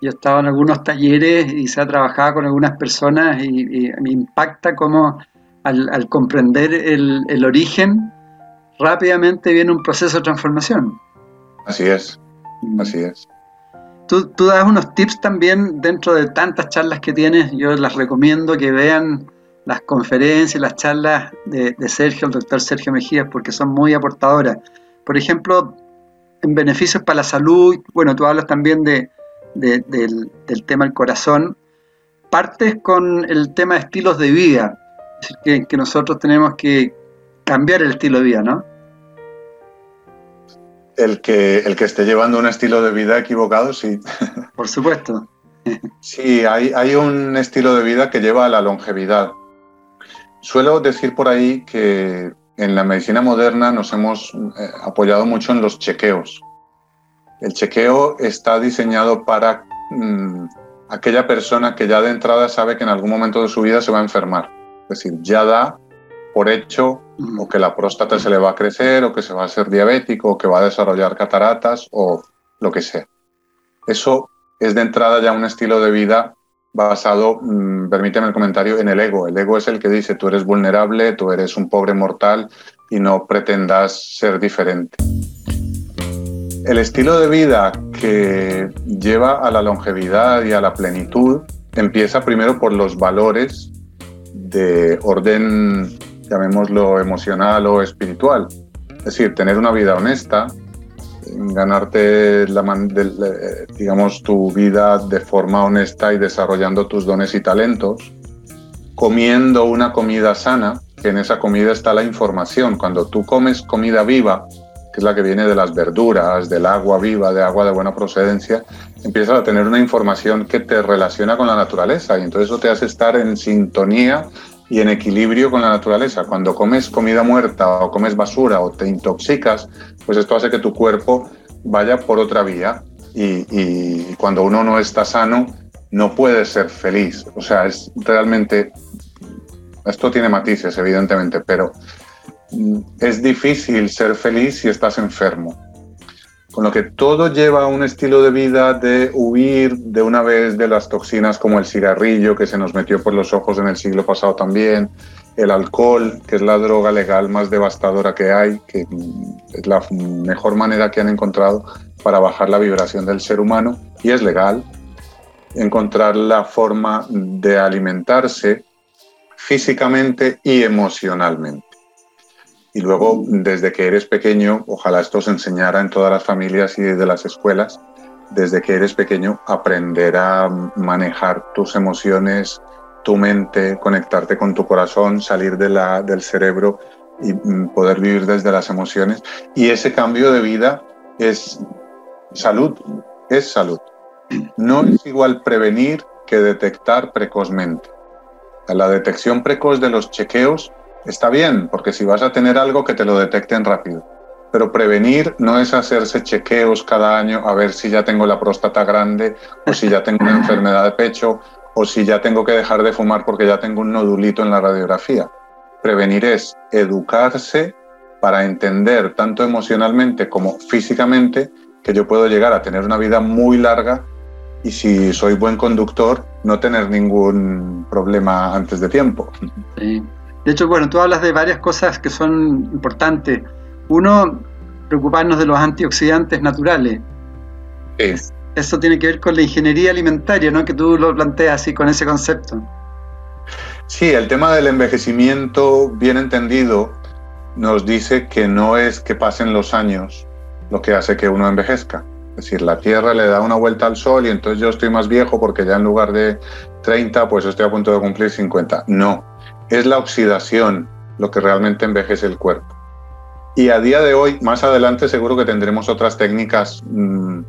Yo he estado en algunos talleres y se ha trabajado con algunas personas y, y me impacta cómo al, comprender el, origen, rápidamente viene un proceso de transformación. Así es, así es. Tú, tú, das unos tips también dentro de tantas charlas que tienes. Yo las recomiendo que vean las conferencias, las charlas de, Sergio, el doctor Sergio Mejías, porque son muy aportadoras. Por ejemplo, en beneficios para la salud, bueno, tú hablas también de, del, del, tema del corazón. Partes con el tema de estilos de vida que, que nosotros tenemos que cambiar el estilo de vida, ¿no? El que, el que esté llevando un estilo de vida equivocado, sí. Por supuesto. Sí, hay, hay un estilo de vida que lleva a la longevidad. Suelo decir por ahí que en la medicina moderna nos hemos eh, apoyado mucho en los chequeos. El chequeo está diseñado para mm, aquella persona que ya de entrada sabe que en algún momento de su vida se va a enfermar. Es decir, ya da por hecho o que la próstata se le va a crecer o que se va a hacer diabético o que va a desarrollar cataratas o lo que sea. Eso es de entrada ya un estilo de vida basado, mm, permíteme el comentario, en el ego. El ego es el que dice tú eres vulnerable, tú eres un pobre mortal y no pretendas ser diferente. El estilo de vida que lleva a la longevidad y a la plenitud empieza primero por los valores de orden, llamémoslo emocional o espiritual. Es decir, tener una vida honesta, ganarte la, digamos, tu vida de forma honesta y desarrollando tus dones y talentos, comiendo una comida sana, que en esa comida está la información. Cuando tú comes comida viva, que es la que viene de las verduras, del agua viva, de agua de buena procedencia, empiezas a tener una información que te relaciona con la naturaleza y entonces eso te hace estar en sintonía y en equilibrio con la naturaleza. Cuando comes comida muerta o comes basura o te intoxicas, pues esto hace que tu cuerpo vaya por otra vía y, y cuando uno no está sano no puede ser feliz. O sea, es realmente esto tiene matices, evidentemente, pero es difícil ser feliz si estás enfermo. Con lo que todo lleva a un estilo de vida de huir de una vez de las toxinas como el cigarrillo que se nos metió por los ojos en el siglo pasado también, el alcohol, que es la droga legal más devastadora que hay, que es la mejor manera que han encontrado para bajar la vibración del ser humano y es legal. Encontrar la forma de alimentarse físicamente y emocionalmente. Y luego, desde que eres pequeño, ojalá esto se enseñara en todas las familias y desde las escuelas, desde que eres pequeño, aprender a manejar tus emociones, tu mente, conectarte con tu corazón, salir de la, del cerebro y mm, poder vivir desde las emociones. Y ese cambio de vida es salud, es salud. No es igual prevenir que detectar precozmente. La detección precoz de los chequeos está bien, porque si vas a tener algo que te lo detecten rápido. Pero prevenir no es hacerse chequeos cada año a ver si ya tengo la próstata grande o si ya tengo una enfermedad de pecho o si ya tengo que dejar de fumar porque ya tengo un nodulito en la radiografía. Prevenir es educarse para entender tanto emocionalmente como físicamente que yo puedo llegar a tener una vida muy larga y si soy buen conductor, no tener ningún problema antes de tiempo. De hecho, bueno, tú hablas de varias cosas que son importantes. Uno, preocuparnos de los antioxidantes naturales. Eso tiene que ver con la ingeniería alimentaria, ¿no? Que tú lo planteas así con ese concepto. Sí, el tema del envejecimiento, bien entendido, nos dice que no es que pasen los años lo que hace que uno envejezca es decir, la Tierra le da una vuelta al Sol y entonces yo estoy más viejo porque ya en lugar de 30, pues estoy a punto de cumplir 50. No, es la oxidación lo que realmente envejece el cuerpo. Y a día de hoy, más adelante seguro que tendremos otras técnicas mm,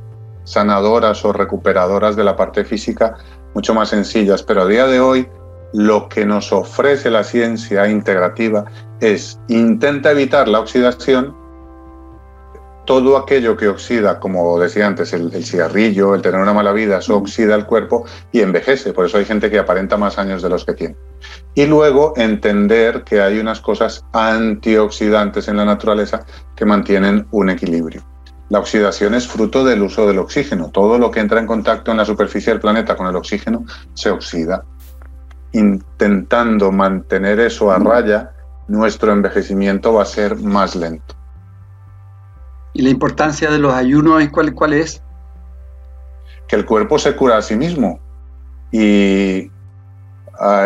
sanadoras o recuperadoras de la parte física mucho más sencillas, pero a día de hoy lo que nos ofrece la ciencia integrativa es intenta evitar la oxidación todo aquello que oxida, como decía antes, el, cigarrillo, el tener una mala vida, eso oxida el cuerpo y envejece. Por eso hay gente que aparenta más años de los que tiene. Y luego entender que hay unas cosas antioxidantes en la naturaleza que mantienen un equilibrio. La oxidación es fruto del uso del oxígeno. Todo lo que entra en contacto en la superficie del planeta con el oxígeno se oxida. Intentando mantener eso a raya, nuestro envejecimiento va a ser más lento. ¿Y la importancia de los ayunos cuál, cuál es? Que el cuerpo se cura a sí mismo. Y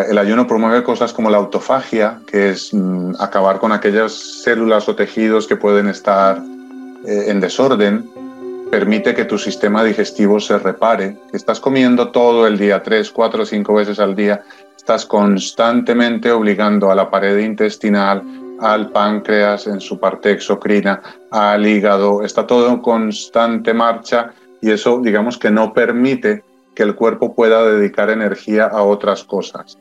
el ayuno promueve cosas como la autofagia, que es mm, acabar con aquellas células o tejidos que pueden estar eh, en desorden. Permite que tu sistema digestivo se repare. Estás comiendo todo el día, tres, cuatro, cinco veces al día. Estás constantemente obligando a la pared intestinal, al páncreas en su parte exocrina, al hígado, está todo en constante marcha y eso digamos que no permite que el cuerpo pueda dedicar energía a otras cosas.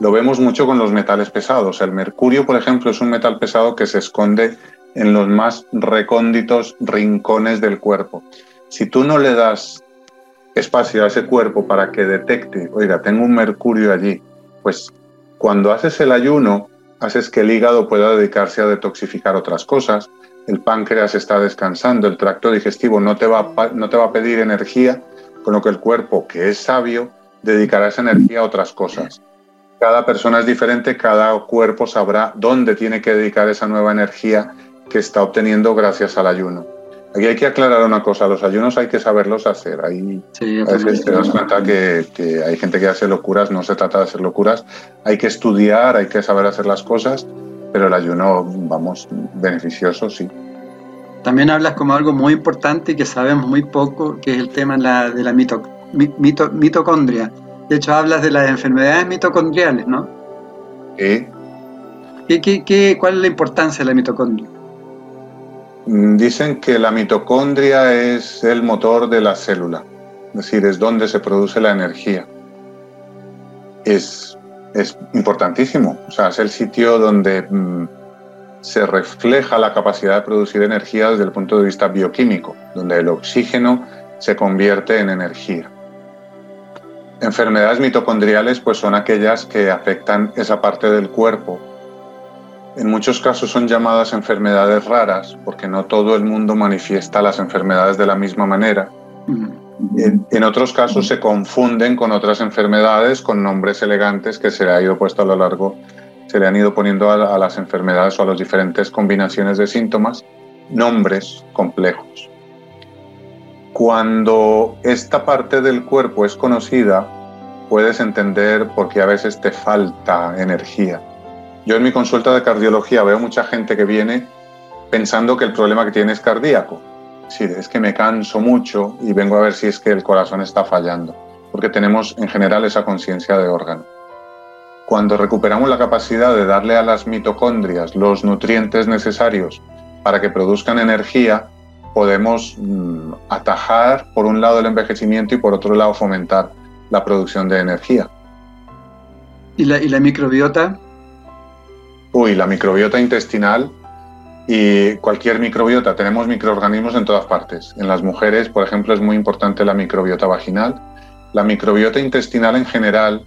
Lo vemos mucho con los metales pesados. El mercurio, por ejemplo, es un metal pesado que se esconde en los más recónditos rincones del cuerpo. Si tú no le das espacio a ese cuerpo para que detecte, oiga, tengo un mercurio allí, pues cuando haces el ayuno haces que el hígado pueda dedicarse a detoxificar otras cosas, el páncreas está descansando, el tracto digestivo no te va no te va a pedir energía, con lo que el cuerpo, que es sabio, dedicará esa energía a otras cosas. Cada persona es diferente, cada cuerpo sabrá dónde tiene que dedicar esa nueva energía que está obteniendo gracias al ayuno. Aquí hay que aclarar una cosa, los ayunos hay que saberlos hacer. Ahí a veces te das cuenta que, que, hay gente que hace locuras, no se trata de hacer locuras, hay que estudiar, hay que saber hacer las cosas, pero el ayuno, vamos, beneficioso, sí. También hablas como algo muy importante y que sabemos muy poco, que es el tema de la mitocondria. De hecho, hablas de las enfermedades mitocondriales, ¿no? Sí. ¿Qué, cuál es la importancia de la mitocondria? Mm, dicen que la mitocondria es el motor de la célula, es decir, es donde se produce la energía. Es, es importantísimo, o sea, es el sitio donde mm, se refleja la capacidad de producir energía desde el punto de vista bioquímico, donde el oxígeno se convierte en energía. Enfermedades mitocondriales pues son aquellas que afectan esa parte del cuerpo. En muchos casos son llamadas enfermedades raras porque no todo el mundo manifiesta las enfermedades de la misma manera. En, otros casos se confunden con otras enfermedades con nombres elegantes que se le ha ido puesto a lo largo se le han ido poniendo a, las enfermedades o a las diferentes combinaciones de síntomas nombres complejos. Cuando esta parte del cuerpo es conocida, puedes entender por qué a veces te falta energía. Yo en mi consulta de cardiología veo mucha gente que viene pensando que el problema que tiene es cardíaco. Sí, es que me canso mucho y vengo a ver si es que el corazón está fallando, porque tenemos en general esa conciencia de órgano. Cuando recuperamos la capacidad de darle a las mitocondrias los nutrientes necesarios para que produzcan energía, podemos mm, atajar por un lado el envejecimiento y por otro lado fomentar la producción de energía. ¿Y la, y la microbiota? Uy, la microbiota intestinal y cualquier microbiota. Tenemos microorganismos en todas partes. En las mujeres, por ejemplo, es muy importante la microbiota vaginal. La microbiota intestinal en general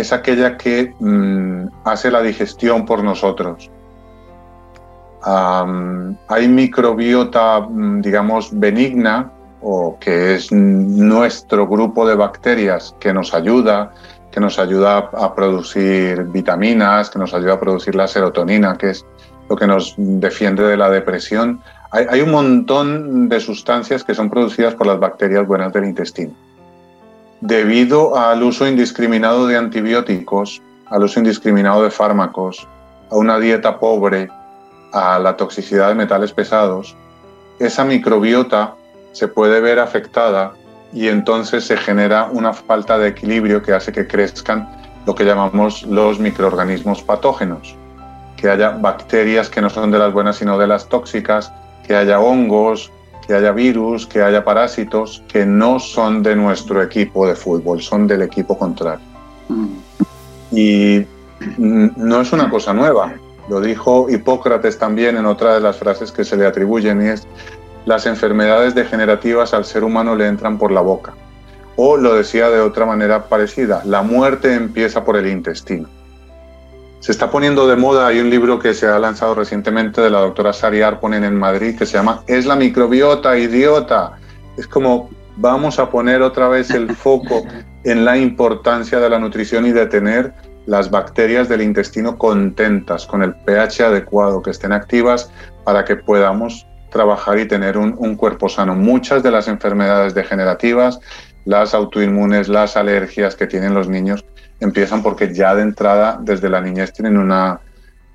es aquella que mm, hace la digestión por nosotros. hay microbiota, mm, digamos, benigna, o que es nuestro grupo de bacterias que nos ayuda, que nos ayuda a producir vitaminas, que nos ayuda a producir la serotonina, que es lo que nos defiende de la depresión. hay un montón de sustancias que son producidas por las bacterias buenas del intestino debido al uso indiscriminado de antibióticos, al uso indiscriminado de fármacos, a una dieta pobre, a la toxicidad de metales pesados, esa microbiota se puede ver afectada y entonces se genera una falta de equilibrio que hace que crezcan lo que llamamos los microorganismos patógenos, que haya bacterias que no son de las buenas sino de las tóxicas, que haya hongos, que haya virus, que haya parásitos que no son de nuestro equipo de fútbol, son del equipo contrario. Mm. Y no es una cosa nueva, lo dijo Hipócrates también en otra de las frases que se le atribuyen y es, las enfermedades degenerativas al ser humano le entran por la boca. O lo decía de otra manera parecida, la muerte empieza por el intestino. Se está poniendo de moda, hay un libro que se ha lanzado recientemente de la doctora Sari Arponen en Madrid que se llama Es la microbiota, idiota. Es como vamos a poner otra vez el foco en la importancia de la nutrición y de tener las bacterias del intestino contentas, con el pH adecuado, que estén activas para que podamos trabajar y tener un, un cuerpo sano. Muchas de las enfermedades degenerativas, las autoinmunes, las alergias que tienen los niños, empiezan porque ya de entrada, desde la niñez, tienen una,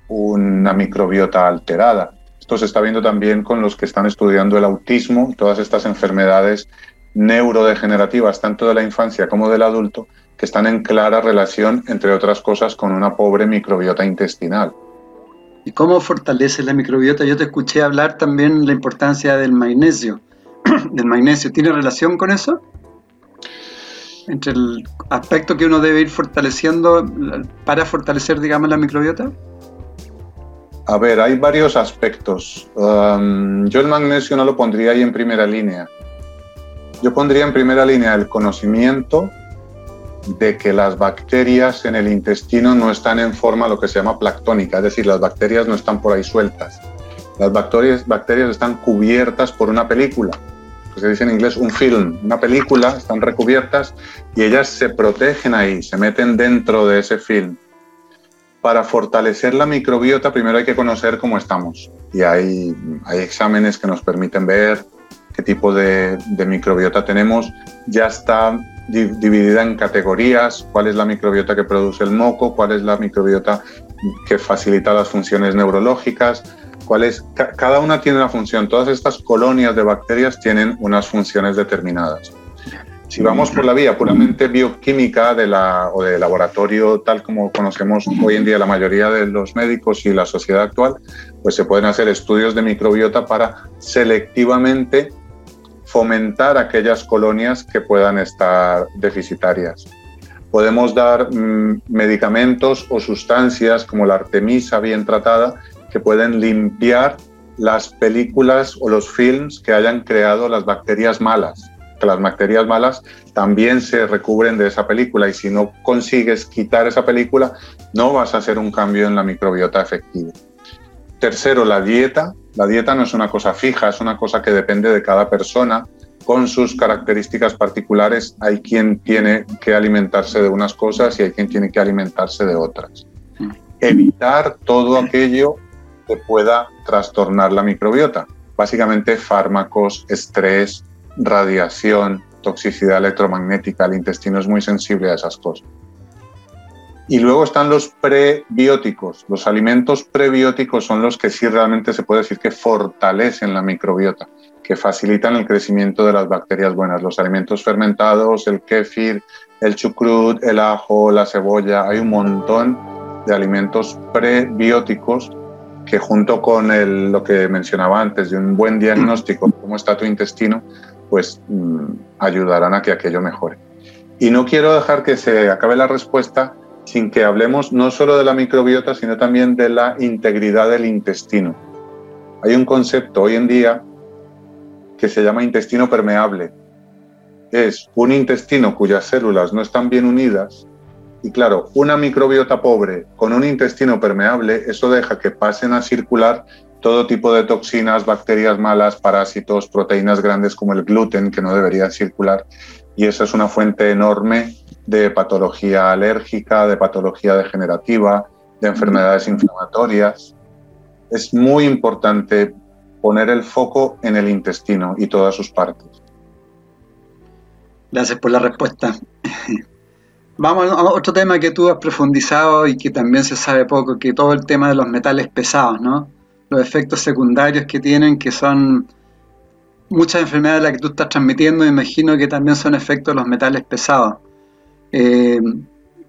una microbiota alterada. Esto se está viendo también con los que están estudiando el autismo, todas estas enfermedades neurodegenerativas, tanto de la infancia como del adulto, que están en clara relación, entre otras cosas, con una pobre microbiota intestinal. ¿Y cómo fortalece la microbiota? Yo te escuché hablar también la importancia del magnesio. ¿Del magnesio tiene relación con eso? Entre el aspecto que uno debe ir fortaleciendo para fortalecer, digamos, la microbiota? A ver, hay varios aspectos. Um, yo el magnesio no lo pondría ahí en primera línea. Yo pondría en primera línea el conocimiento de que las bacterias en el intestino no están en forma lo que se llama planctónica, es decir, las bacterias no están por ahí sueltas. Las bacterias, bacterias están cubiertas por una película que se dice en inglés un film, una película, están recubiertas y ellas se protegen ahí, se meten dentro de ese film. Para fortalecer la microbiota primero hay que conocer cómo estamos y hay, hay exámenes que nos permiten ver qué tipo de, de microbiota tenemos. Ya está dividida en categorías, cuál es la microbiota que produce el moco, cuál es la microbiota que facilita las funciones neurológicas, ¿Cuál es? cada una tiene una función. Todas estas colonias de bacterias tienen unas funciones determinadas. Si vamos por la vía puramente bioquímica de la, o de laboratorio, tal como conocemos hoy en día la mayoría de los médicos y la sociedad actual, pues se pueden hacer estudios de microbiota para selectivamente fomentar aquellas colonias que puedan estar deficitarias. Podemos dar mm, medicamentos o sustancias como la artemisa bien tratada que pueden limpiar las películas o los films que hayan creado las bacterias malas. Que las bacterias malas también se recubren de esa película y si no consigues quitar esa película, no vas a hacer un cambio en la microbiota efectivo. Tercero, la dieta. La dieta no es una cosa fija, es una cosa que depende de cada persona con sus características particulares. Hay quien tiene que alimentarse de unas cosas y hay quien tiene que alimentarse de otras. Evitar todo aquello que pueda trastornar la microbiota. Básicamente fármacos, estrés, radiación, toxicidad electromagnética. El intestino es muy sensible a esas cosas. Y luego están los prebióticos. Los alimentos prebióticos son los que sí realmente se puede decir que fortalecen la microbiota, que facilitan el crecimiento de las bacterias buenas. Los alimentos fermentados, el kéfir, el chucrut, el ajo, la cebolla, hay un montón de alimentos prebióticos que junto con lo que mencionaba antes de un buen diagnóstico cómo está tu intestino, pues mm, ayudarán a que aquello mejore. Y no quiero dejar que se acabe la respuesta sin que hablemos no solo de la microbiota, sino también de la integridad del intestino. Hay un concepto hoy en día que se llama intestino permeable. Es un intestino cuyas células no están bien unidas y claro, una microbiota pobre con un intestino permeable, eso deja que pasen a circular todo tipo de toxinas, bacterias malas, parásitos, proteínas grandes como el gluten que no deberían circular y esa es una fuente enorme de patología alérgica, de patología degenerativa, de enfermedades inflamatorias. Es muy importante poner el foco en el intestino y todas sus partes. Gracias por la respuesta. Vamos a otro tema que tú has profundizado y que también se sabe poco, que todo el tema de los metales pesados, ¿no? Los efectos secundarios que tienen, que son muchas enfermedades de las que tú estás transmitiendo, imagino que también son efectos de los metales pesados. Eh,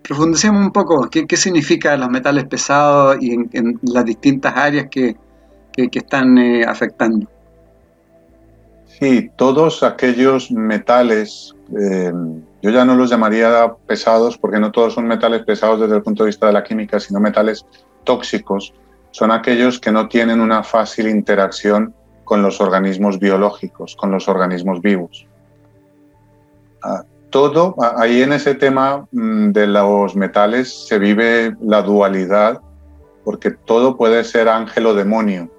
profundicemos un poco, ¿qué, qué significan los metales pesados y en, las distintas áreas que, que, están eh, afectando? Sí, todos aquellos metales, eh, yo ya no los llamaría pesados porque no todos son metales pesados desde el punto de vista de la química, sino metales tóxicos, son aquellos que no tienen una fácil interacción con los organismos biológicos, con los organismos vivos. Ah, todo, ahí en ese tema mm, de los metales se vive la dualidad, porque todo puede ser ángel o demonio.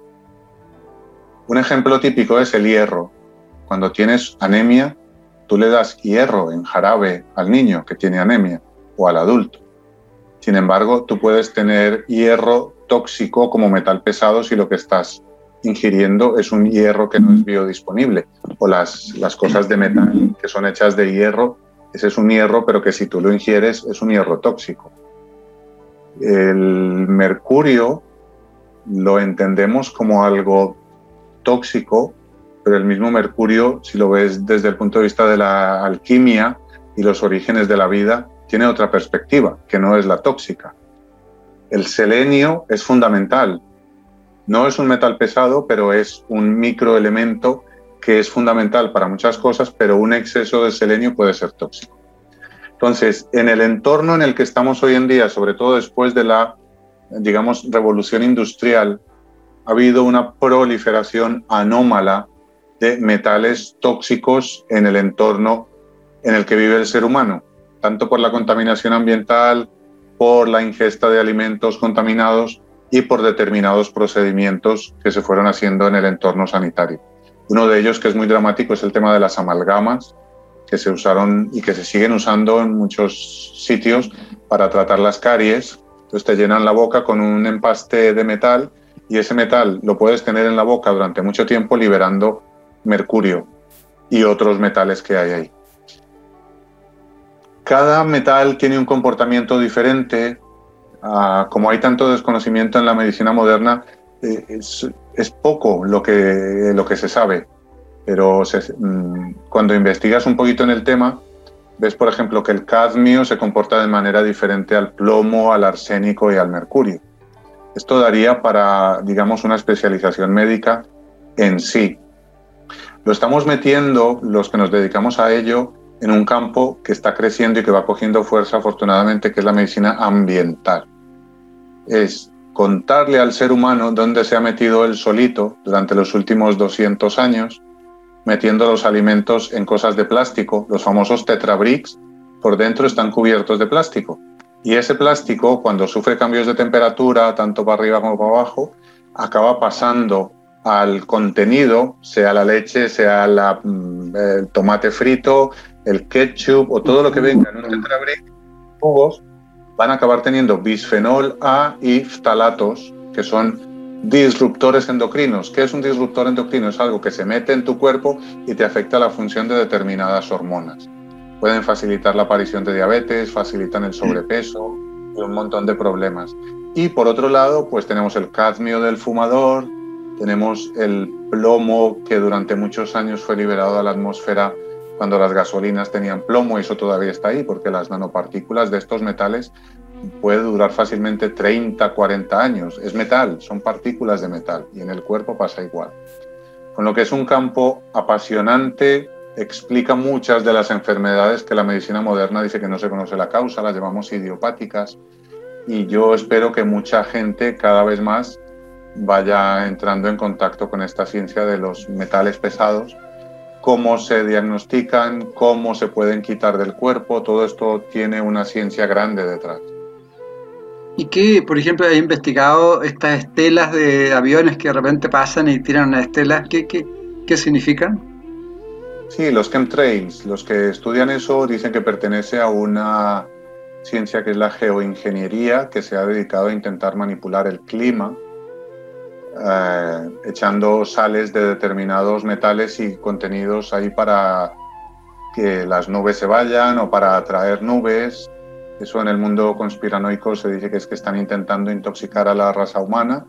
Un ejemplo típico es el hierro. Cuando tienes anemia, tú le das hierro en jarabe al niño que tiene anemia o al adulto. Sin embargo, tú puedes tener hierro tóxico como metal pesado si lo que estás ingiriendo es un hierro que no es biodisponible. O las, las cosas de metal que son hechas de hierro, ese es un hierro, pero que si tú lo ingieres es un hierro tóxico. El mercurio lo entendemos como algo tóxico, pero el mismo mercurio, si lo ves desde el punto de vista de la alquimia y los orígenes de la vida, tiene otra perspectiva, que no es la tóxica. El selenio es fundamental, no es un metal pesado, pero es un microelemento que es fundamental para muchas cosas, pero un exceso de selenio puede ser tóxico. Entonces, en el entorno en el que estamos hoy en día, sobre todo después de la, digamos, revolución industrial, ha habido una proliferación anómala de metales tóxicos en el entorno en el que vive el ser humano, tanto por la contaminación ambiental, por la ingesta de alimentos contaminados, y por determinados procedimientos que se fueron haciendo en el entorno sanitario. Uno de ellos que es muy dramático es el tema de las amalgamas que se usaron y que se siguen usando en muchos sitios para tratar las caries. Entonces te llenan la boca con un empaste de metal y ese metal lo puedes tener en la boca durante mucho tiempo liberando mercurio y otros metales que hay ahí. Cada metal tiene un comportamiento diferente, Ah, como hay tanto desconocimiento en la medicina moderna, eh, es, poco lo que, lo que se sabe, pero mm, cuando investigas un poquito en el tema, ves, por ejemplo, que el cadmio se comporta de manera diferente al plomo, al arsénico y al mercurio. Esto daría para, digamos, una especialización médica en sí. Lo estamos metiendo, los que nos dedicamos a ello, en un campo que está creciendo y que va cogiendo fuerza, afortunadamente, que es la medicina ambiental. Es contarle al ser humano dónde se ha metido él solito durante los últimos 200 años, metiendo los alimentos en cosas de plástico, los famosos tetrabricks, por dentro están cubiertos de plástico. Y ese plástico, cuando sufre cambios de temperatura, tanto para arriba como para abajo, acaba pasando al contenido, sea la leche, sea mm, el tomate frito, el ketchup o todo lo que venga en un tetrabrick, jugos, van a acabar teniendo bisfenol A y ftalatos, que son disruptores endocrinos. ¿Qué es un disruptor endocrino? Es algo que se mete en tu cuerpo y te afecta la función de determinadas hormonas. Pueden facilitar la aparición de diabetes, facilitan el sobrepeso y un montón de problemas. Y por otro lado, pues tenemos el cadmio del fumador, tenemos el plomo que durante muchos años fue liberado a la atmósfera cuando las gasolinas tenían plomo, y eso todavía está ahí, porque las nanopartículas de estos metales pueden durar fácilmente 30, 40 años. Es metal, son partículas de metal, y en el cuerpo pasa igual. Con lo que es un campo apasionante, explica muchas de las enfermedades que la medicina moderna dice que no se conoce la causa, las llamamos idiopáticas, y yo espero que mucha gente cada vez más vaya entrando en contacto con esta ciencia de los metales pesados cómo se diagnostican, cómo se pueden quitar del cuerpo, todo esto tiene una ciencia grande detrás. ¿Y qué, por ejemplo, hay investigado estas estelas de aviones que de repente pasan y tiran una estela? ¿Qué, qué, qué significan? Sí, los chemtrails, los que estudian eso dicen que pertenece a una ciencia que es la geoingeniería, que se ha dedicado a intentar manipular el clima eh, echando sales de determinados metales y contenidos ahí para que las nubes se vayan o para atraer nubes. Eso en el mundo conspiranoico se dice que es que están intentando intoxicar a la raza humana.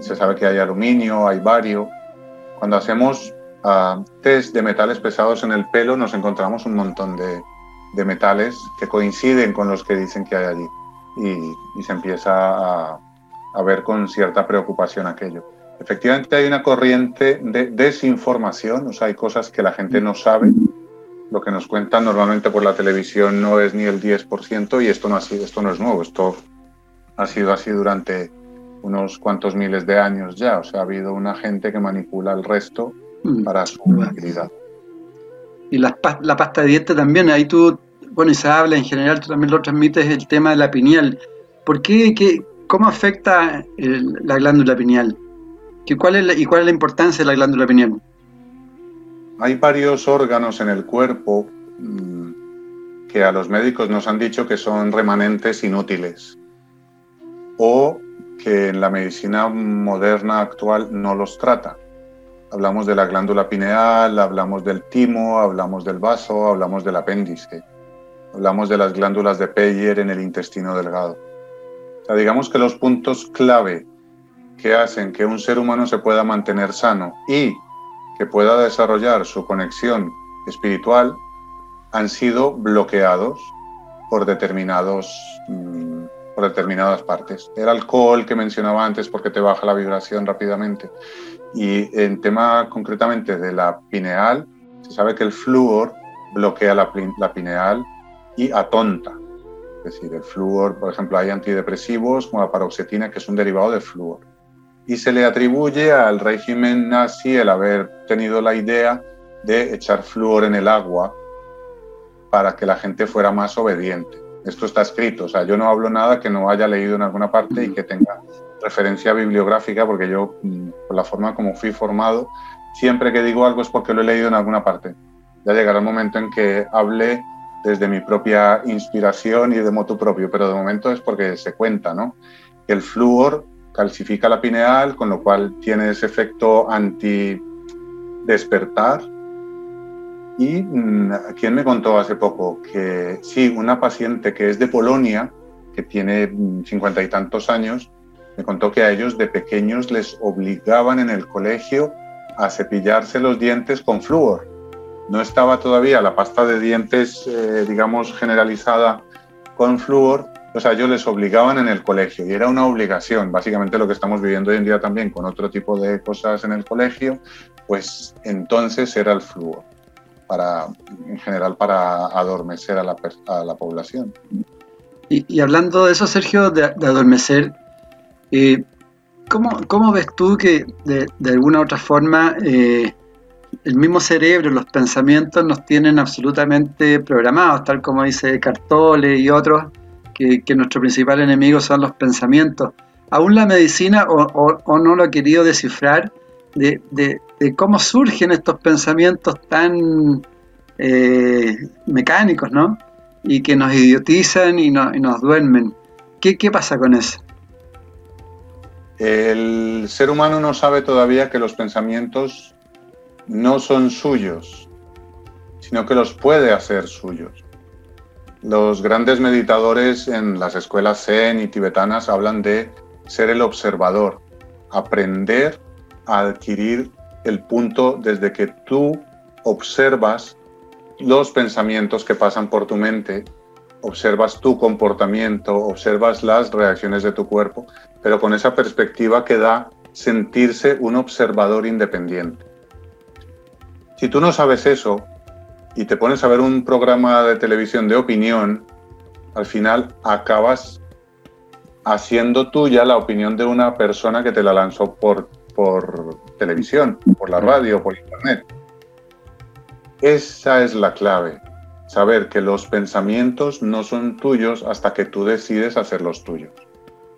se sabe que hay aluminio, hay bario. Cuando hacemos uh, test de metales pesados en el pelo nos encontramos un montón de, de metales que coinciden con los que dicen que hay allí. Y, y se empieza a, a ver con cierta preocupación aquello. Efectivamente hay una corriente de desinformación, o sea, hay cosas que la gente no sabe. Lo que nos cuentan normalmente por la televisión no es ni el 10% y esto no, ha sido, esto no es nuevo, esto ha sido así durante unos cuantos miles de años ya. O sea, ha habido una gente que manipula el resto mm. para su utilidad. Y la, la pasta de dieta también, ahí tú, bueno, y se habla en general, tú también lo transmites, el tema de la pineal. ¿Por qué, qué, ¿Cómo afecta la glándula pineal? ¿Y cuál, es la, ¿Y cuál es la importancia de la glándula pineal? Hay varios órganos en el cuerpo mm, que a los médicos nos han dicho que son remanentes inútiles o que en la medicina moderna actual no los trata. Hablamos de la glándula pineal, hablamos del timo, hablamos del vaso, hablamos del apéndice, hablamos de las glándulas de Peyer en el intestino delgado digamos que los puntos clave que hacen que un ser humano se pueda mantener sano y que pueda desarrollar su conexión espiritual han sido bloqueados por determinados mm, por determinadas partes. El alcohol que mencionaba antes porque te baja la vibración rápidamente. Y en tema concretamente de la pineal, se sabe que el flúor bloquea la, pineal y atonta decir, el flúor, por ejemplo, hay antidepresivos como la paroxetina, que es un derivado del flúor. Y se le atribuye al régimen nazi el haber tenido la idea de echar flúor en el agua para que la gente fuera más obediente. Esto está escrito, o sea, yo no hablo nada que no haya leído en alguna parte y que tenga referencia bibliográfica, porque yo, mm, por la forma como fui formado, siempre que digo algo es porque lo he leído en alguna parte. Ya llegará el momento en que hable desde mi propia inspiración y de moto propio, pero de momento es porque se cuenta, ¿no? El flúor calcifica la pineal, con lo cual tiene ese efecto anti-despertar. Y mm, ¿quién me contó hace poco que sí, una paciente que es de Polonia, que tiene mm, cincuenta y tantos años, Me contó que a ellos de pequeños les obligaban en el colegio a cepillarse los dientes con flúor. No estaba todavía la pasta de dientes, eh, digamos, generalizada con flúor, o sea, ellos les obligaban en el colegio y era una obligación, básicamente lo que estamos viviendo hoy en día también con otro tipo de cosas en el colegio, pues entonces era el flúor, para, en general para adormecer a la, población. Y, hablando de eso, Sergio, de, adormecer, eh, ¿cómo, ¿cómo, ves tú que de, de alguna u otra forma eh, el mismo cerebro, los pensamientos nos tienen absolutamente programados, tal como dice Cartole y otros, que, nuestro principal enemigo son los pensamientos. Aún la medicina o, no lo ha querido descifrar de, cómo surgen estos pensamientos tan eh, mecánicos, ¿no? Y que nos idiotizan y, nos duermen. ¿Qué, ¿Qué pasa con eso? El ser humano no sabe todavía que los pensamientos no son suyos, sino que los puede hacer suyos. Los grandes meditadores en las escuelas zen y tibetanas hablan de ser el observador, aprender a adquirir el punto desde que tú observas los pensamientos que pasan por tu mente, observas tu comportamiento, observas las reacciones de tu cuerpo, pero con esa perspectiva que da sentirse un observador independiente. Si tú no sabes eso, y te pones a ver un programa de televisión de opinión, al final acabas haciendo tuya la opinión de una persona que te la lanzó por, por televisión, por la radio, por internet. Esa es la clave, saber que los pensamientos no son tuyos hasta que tú decides hacerlos tuyos.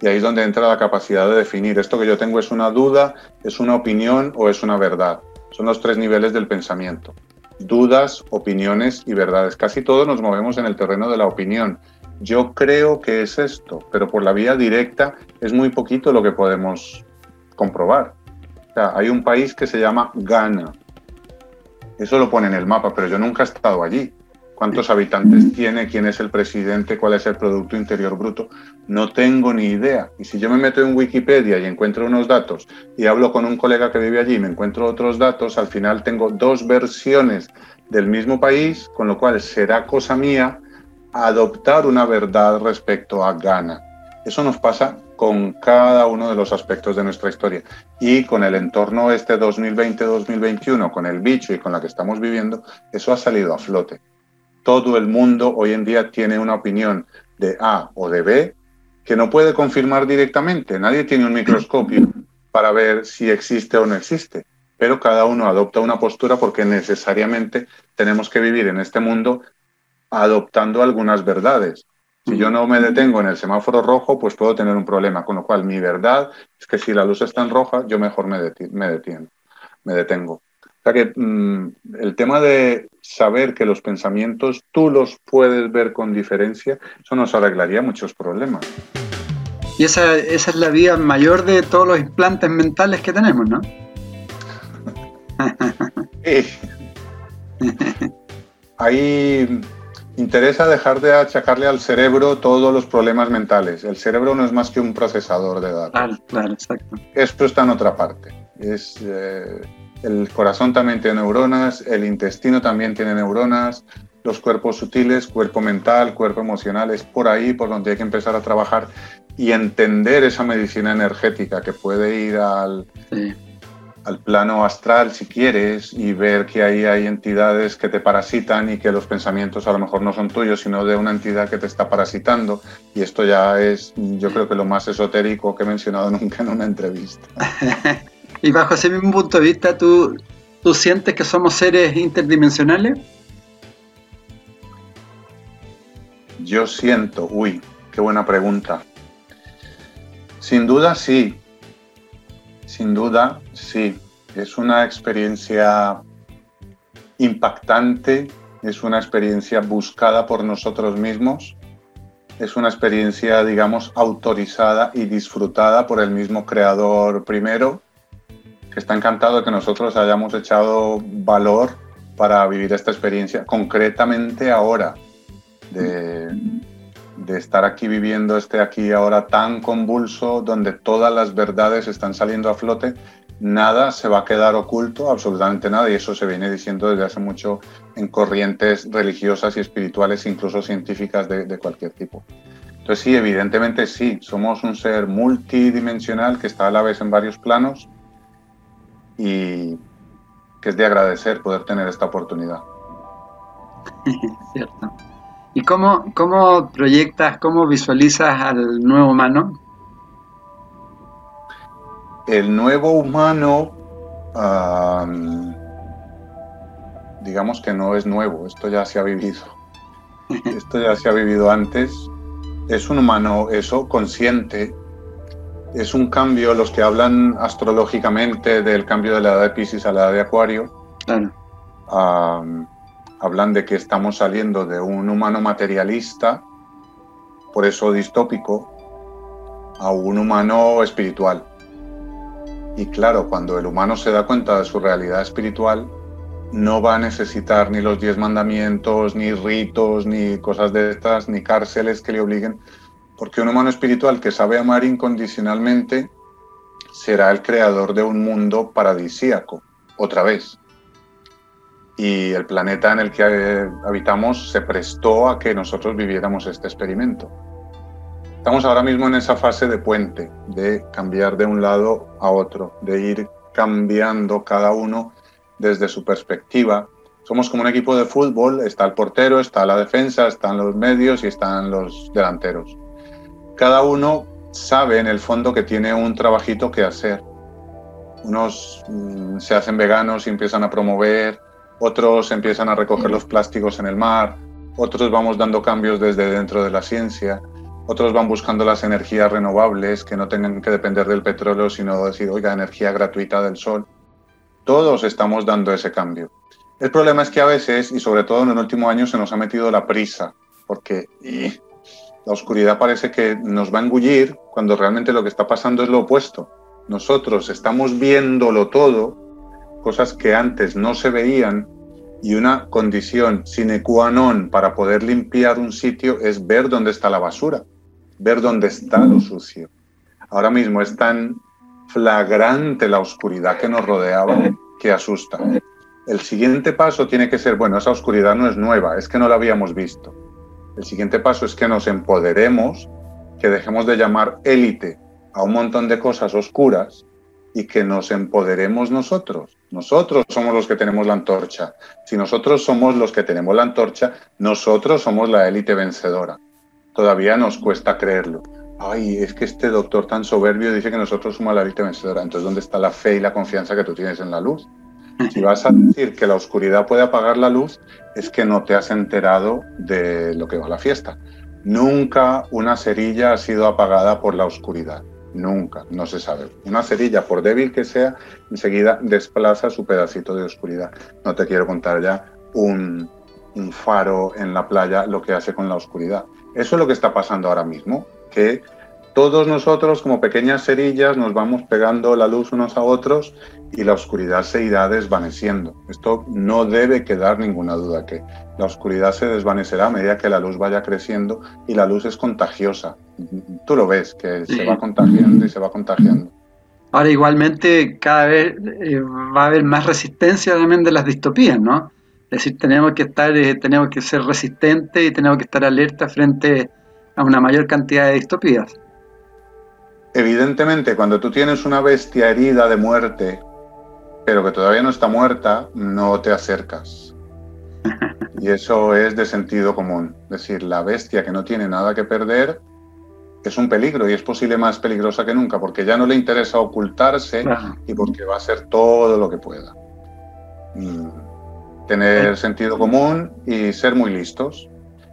Y ahí es donde entra la capacidad de definir, esto que yo tengo es una duda, es una opinión o es una verdad. Son los tres niveles del pensamiento dudas, opiniones y verdades. Casi todos nos movemos en el terreno de la opinión. Yo creo que es esto, pero por la vía directa es muy poquito lo que podemos comprobar. hay un país que se llama Ghana. Eso lo pone en el mapa, pero yo nunca he estado allí cuántos habitantes tiene, quién es el presidente, cuál es el Producto Interior Bruto. No tengo ni idea. Y si yo me meto en Wikipedia y encuentro unos datos y hablo con un colega que vive allí y me encuentro otros datos, al final tengo dos versiones del mismo país, con lo cual será cosa mía adoptar una verdad respecto a Ghana. Eso nos pasa con cada uno de los aspectos de nuestra historia. Y con el entorno este 2020-2021, con el bicho y con la que estamos viviendo, eso ha salido a flote todo el mundo hoy en día tiene una opinión de A o de B que no puede confirmar directamente. Nadie tiene un microscopio para ver si existe o no existe, pero cada uno adopta una postura porque necesariamente tenemos que vivir en este mundo adoptando algunas verdades. Si yo no me detengo en el semáforo rojo, pues puedo tener un problema, con lo cual mi verdad es que si la luz está en roja, yo mejor me, detieno, me detengo. O sea que mm, el tema de saber que los pensamientos tú los puedes ver con diferencia, eso nos arreglaría muchos problemas. Y esa, esa es la vía mayor de todos los implantes mentales que tenemos, ¿no? Ahí interesa dejar de achacarle al cerebro todos los problemas mentales. El cerebro no es más que un procesador de datos. Claro, claro, exacto. Esto está en otra parte. Es, eh, el corazón también tiene neuronas, el intestino también tiene neuronas, los cuerpos sutiles, cuerpo mental, cuerpo emocional, es por ahí por donde hay que empezar a trabajar y entender esa medicina energética que puede ir al, al plano astral si quieres y ver que ahí hay entidades que te parasitan y que los pensamientos a lo mejor no son tuyos, sino de una entidad que te está parasitando. Y esto ya es, yo creo que lo más esotérico que he mencionado nunca en una entrevista. Y bajo ese mismo punto de vista, ¿tú, ¿tú sientes que somos seres interdimensionales? Yo siento, uy, qué buena pregunta. Sin duda sí, sin duda sí. Es una experiencia impactante, es una experiencia buscada por nosotros mismos, es una experiencia, digamos, autorizada y disfrutada por el mismo creador primero que está encantado de que nosotros hayamos echado valor para vivir esta experiencia, concretamente ahora, de, de estar aquí viviendo este aquí ahora tan convulso, donde todas las verdades están saliendo a flote, nada se va a quedar oculto, absolutamente nada, y eso se viene diciendo desde hace mucho en corrientes religiosas y espirituales, incluso científicas de, de cualquier tipo. Entonces sí, evidentemente sí, somos un ser multidimensional que está a la vez en varios planos y que es de agradecer poder tener esta oportunidad. Cierto. ¿Y cómo, cómo proyectas, cómo visualizas al nuevo humano? El nuevo humano, digamos que no es nuevo, esto ya se ha vivido. Esto ya se ha vivido antes. Es un humano, eso, consciente. Es un cambio, los que hablan astrológicamente del cambio de la edad de Pisces a la edad de Acuario. Claro hablan de que estamos saliendo de un humano materialista, por eso distópico, a un humano espiritual. Y claro, cuando el humano se da cuenta de su realidad espiritual, no va a necesitar ni los diez mandamientos, ni ritos, ni cosas de estas, ni cárceles que le obliguen, porque un humano espiritual que sabe amar incondicionalmente será el creador de un mundo paradisíaco, otra vez y el planeta en el que eh, habitamos se prestó a que nosotros viviéramos este experimento. Estamos ahora mismo en esa fase de puente, de cambiar de un lado a otro, de ir cambiando cada uno desde su perspectiva. Somos como un equipo de fútbol, está el portero, está la defensa, están los medios y están los delanteros. Cada uno sabe en el fondo que tiene un trabajito que hacer. Unos mm, se hacen veganos y empiezan a promover otros empiezan a recoger los plásticos en el mar, otros vamos dando cambios desde dentro de la ciencia, otros van buscando las energías renovables que no tengan que depender del petróleo, sino decir, oiga, energía gratuita del sol. Todos estamos dando ese cambio. El problema es que a veces, y sobre todo en el último año, se nos ha metido la prisa, porque la oscuridad parece que nos va a engullir cuando realmente lo que está pasando es lo opuesto. Nosotros estamos viéndolo todo cosas que antes no se veían y una condición sine qua non para poder limpiar un sitio es ver dónde está la basura, ver dónde está lo sucio. Ahora mismo es tan flagrante la oscuridad que nos rodeaba que asusta. El siguiente paso tiene que ser, bueno, esa oscuridad no es nueva, es que no la habíamos visto. El siguiente paso es que nos empoderemos, que dejemos de llamar élite a un montón de cosas oscuras y que nos empoderemos nosotros. Nosotros somos los que tenemos la antorcha. Si nosotros somos los que tenemos la antorcha, nosotros somos la élite vencedora. Todavía nos cuesta creerlo. Ay, es que este doctor tan soberbio dice que nosotros somos la élite vencedora. Entonces, ¿dónde está la fe y la confianza que tú tienes en la luz? Si vas a decir que la oscuridad puede apagar la luz, es que no te has enterado de lo que va a la fiesta. Nunca una cerilla ha sido apagada por la oscuridad. Nunca, no se sabe. Una cerilla, por débil que sea, enseguida desplaza su pedacito de oscuridad. No te quiero contar ya un, un faro en la playa lo que hace con la oscuridad. Eso es lo que está pasando ahora mismo, que todos nosotros como pequeñas cerillas nos vamos pegando la luz unos a otros y la oscuridad se irá desvaneciendo. Esto no debe quedar ninguna duda que la oscuridad se desvanecerá a medida que la luz vaya creciendo y la luz es contagiosa. Tú lo ves, que se va contagiando y se va contagiando. Ahora igualmente cada vez eh, va a haber más resistencia también de las distopías, ¿no? Es decir, tenemos que estar, eh, tenemos que ser resistentes y tenemos que estar alerta frente a una mayor cantidad de distopías. Evidentemente, cuando tú tienes una bestia herida de muerte, pero que todavía no está muerta, no te acercas. Y eso es de sentido común. Es decir, la bestia que no tiene nada que perder es un peligro y es posible más peligrosa que nunca porque ya no le interesa ocultarse y porque va a hacer todo lo que pueda. Mm, tener sentido común y ser muy listos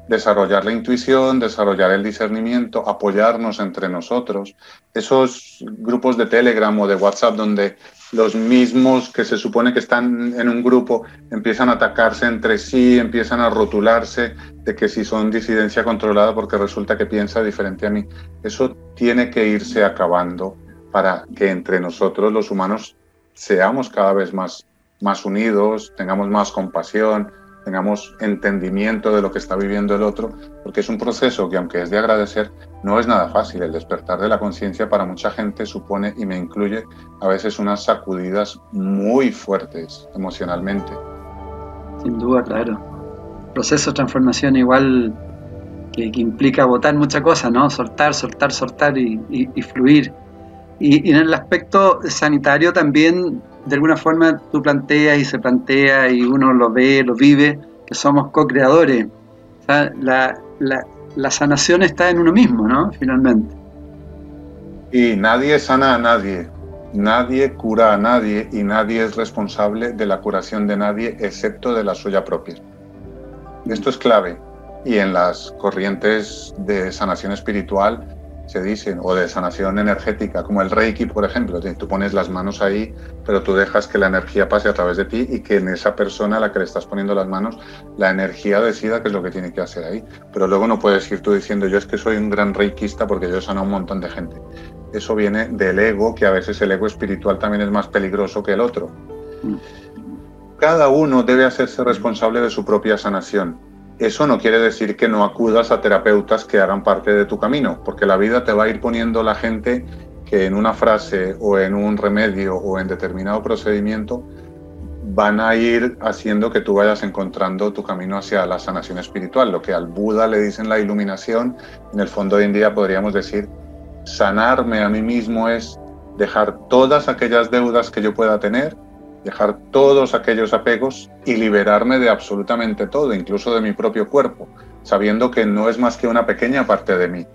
desarrollar la intuición, desarrollar el discernimiento, apoyarnos entre nosotros. Esos grupos de Telegram o de WhatsApp donde los mismos que se supone que están en un grupo empiezan a atacarse entre sí, empiezan a rotularse de que si son disidencia controlada porque resulta que piensa diferente a mí. Eso tiene que irse acabando para que entre nosotros los humanos seamos cada vez más, más unidos, tengamos más compasión, tengamos entendimiento de lo que está viviendo el otro, porque es un proceso que aunque es de agradecer, no es nada fácil. El despertar de la conciencia para mucha gente supone, y me incluye, a veces unas sacudidas muy fuertes emocionalmente. Sin duda, claro. Proceso de transformación igual que, implica botar muchas cosas, ¿no? Soltar, soltar, soltar y, fluir. Y, en el aspecto sanitario también, de alguna forma, tú planteas y se plantea y uno lo ve, lo vive, que somos co-creadores. la, la, sanación está en uno mismo, ¿no? Finalmente. Y nadie sana a nadie, nadie cura a nadie y nadie es responsable de la curación de nadie excepto de la suya propia. Esto es clave y en las corrientes de sanación espiritual se dicen, o de sanación energética, como el Reiki, por ejemplo. Tú pones las manos ahí, pero tú dejas que la energía pase a través de ti y que en esa persona a la que le estás poniendo las manos, la energía decida qué es lo que tiene que hacer ahí. Pero luego no puedes ir tú diciendo, yo es que soy un gran reikista porque yo he sanado a un montón de gente. Eso viene del ego, que a veces el ego espiritual también es más peligroso que el otro. Mm. Cada uno debe hacerse responsable de su propia sanación eso no quiere decir que no acudas a terapeutas que hagan parte de tu camino, porque la vida te va a ir poniendo la gente que en una frase o en un remedio o en determinado procedimiento van a ir haciendo que tú vayas encontrando tu camino hacia la sanación espiritual. Lo que al Buda le dicen la iluminación, en el fondo hoy en día podríamos decir, sanarme a mí mismo es dejar todas aquellas deudas que yo pueda tener dejar todos aquellos apegos y liberarme de absolutamente todo, incluso de mi propio cuerpo, sabiendo que no es más que una pequeña parte de mí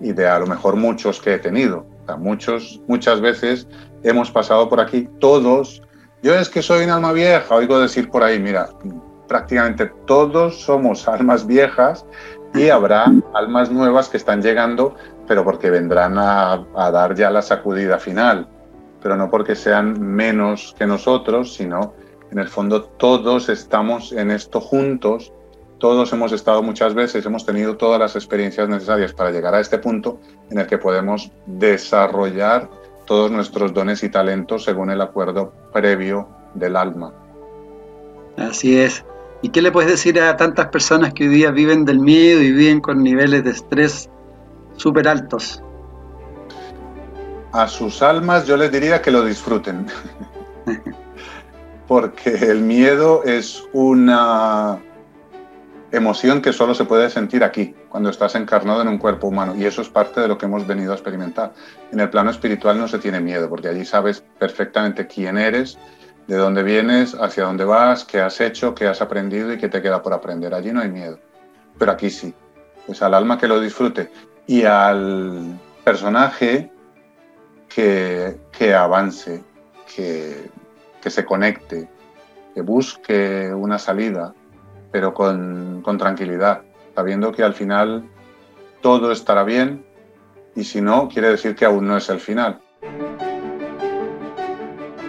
y de a lo mejor muchos que he tenido. muchos, muchas veces hemos pasado por aquí, todos. Yo es que soy un alma vieja, oigo decir por ahí, mira, prácticamente todos somos almas viejas y habrá almas nuevas que están llegando, pero porque vendrán a, a dar ya la sacudida final pero no porque sean menos que nosotros, sino en el fondo todos estamos en esto juntos, todos hemos estado muchas veces, hemos tenido todas las experiencias necesarias para llegar a este punto en el que podemos desarrollar todos nuestros dones y talentos según el acuerdo previo del alma. Así es. ¿Y qué le puedes decir a tantas personas que hoy día viven del miedo y viven con niveles de estrés súper altos? A sus almas yo les diría que lo disfruten. Porque el miedo es una emoción que solo se puede sentir aquí, cuando estás encarnado en un cuerpo humano. Y eso es parte de lo que hemos venido a experimentar. En el plano espiritual no se tiene miedo, porque allí sabes perfectamente quién eres, de dónde vienes, hacia dónde vas, qué has hecho, qué has aprendido y qué te queda por aprender. Allí no hay miedo. Pero aquí sí. Pues al alma que lo disfrute. Y al personaje que, avance, que, se conecte, que busque una salida, pero con, con tranquilidad, sabiendo que al final todo estará bien y si no, quiere decir que aún no es el final.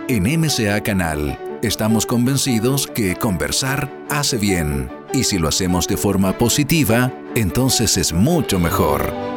En MCA Canal estamos convencidos que conversar hace bien y si lo hacemos de forma positiva, entonces es mucho mejor.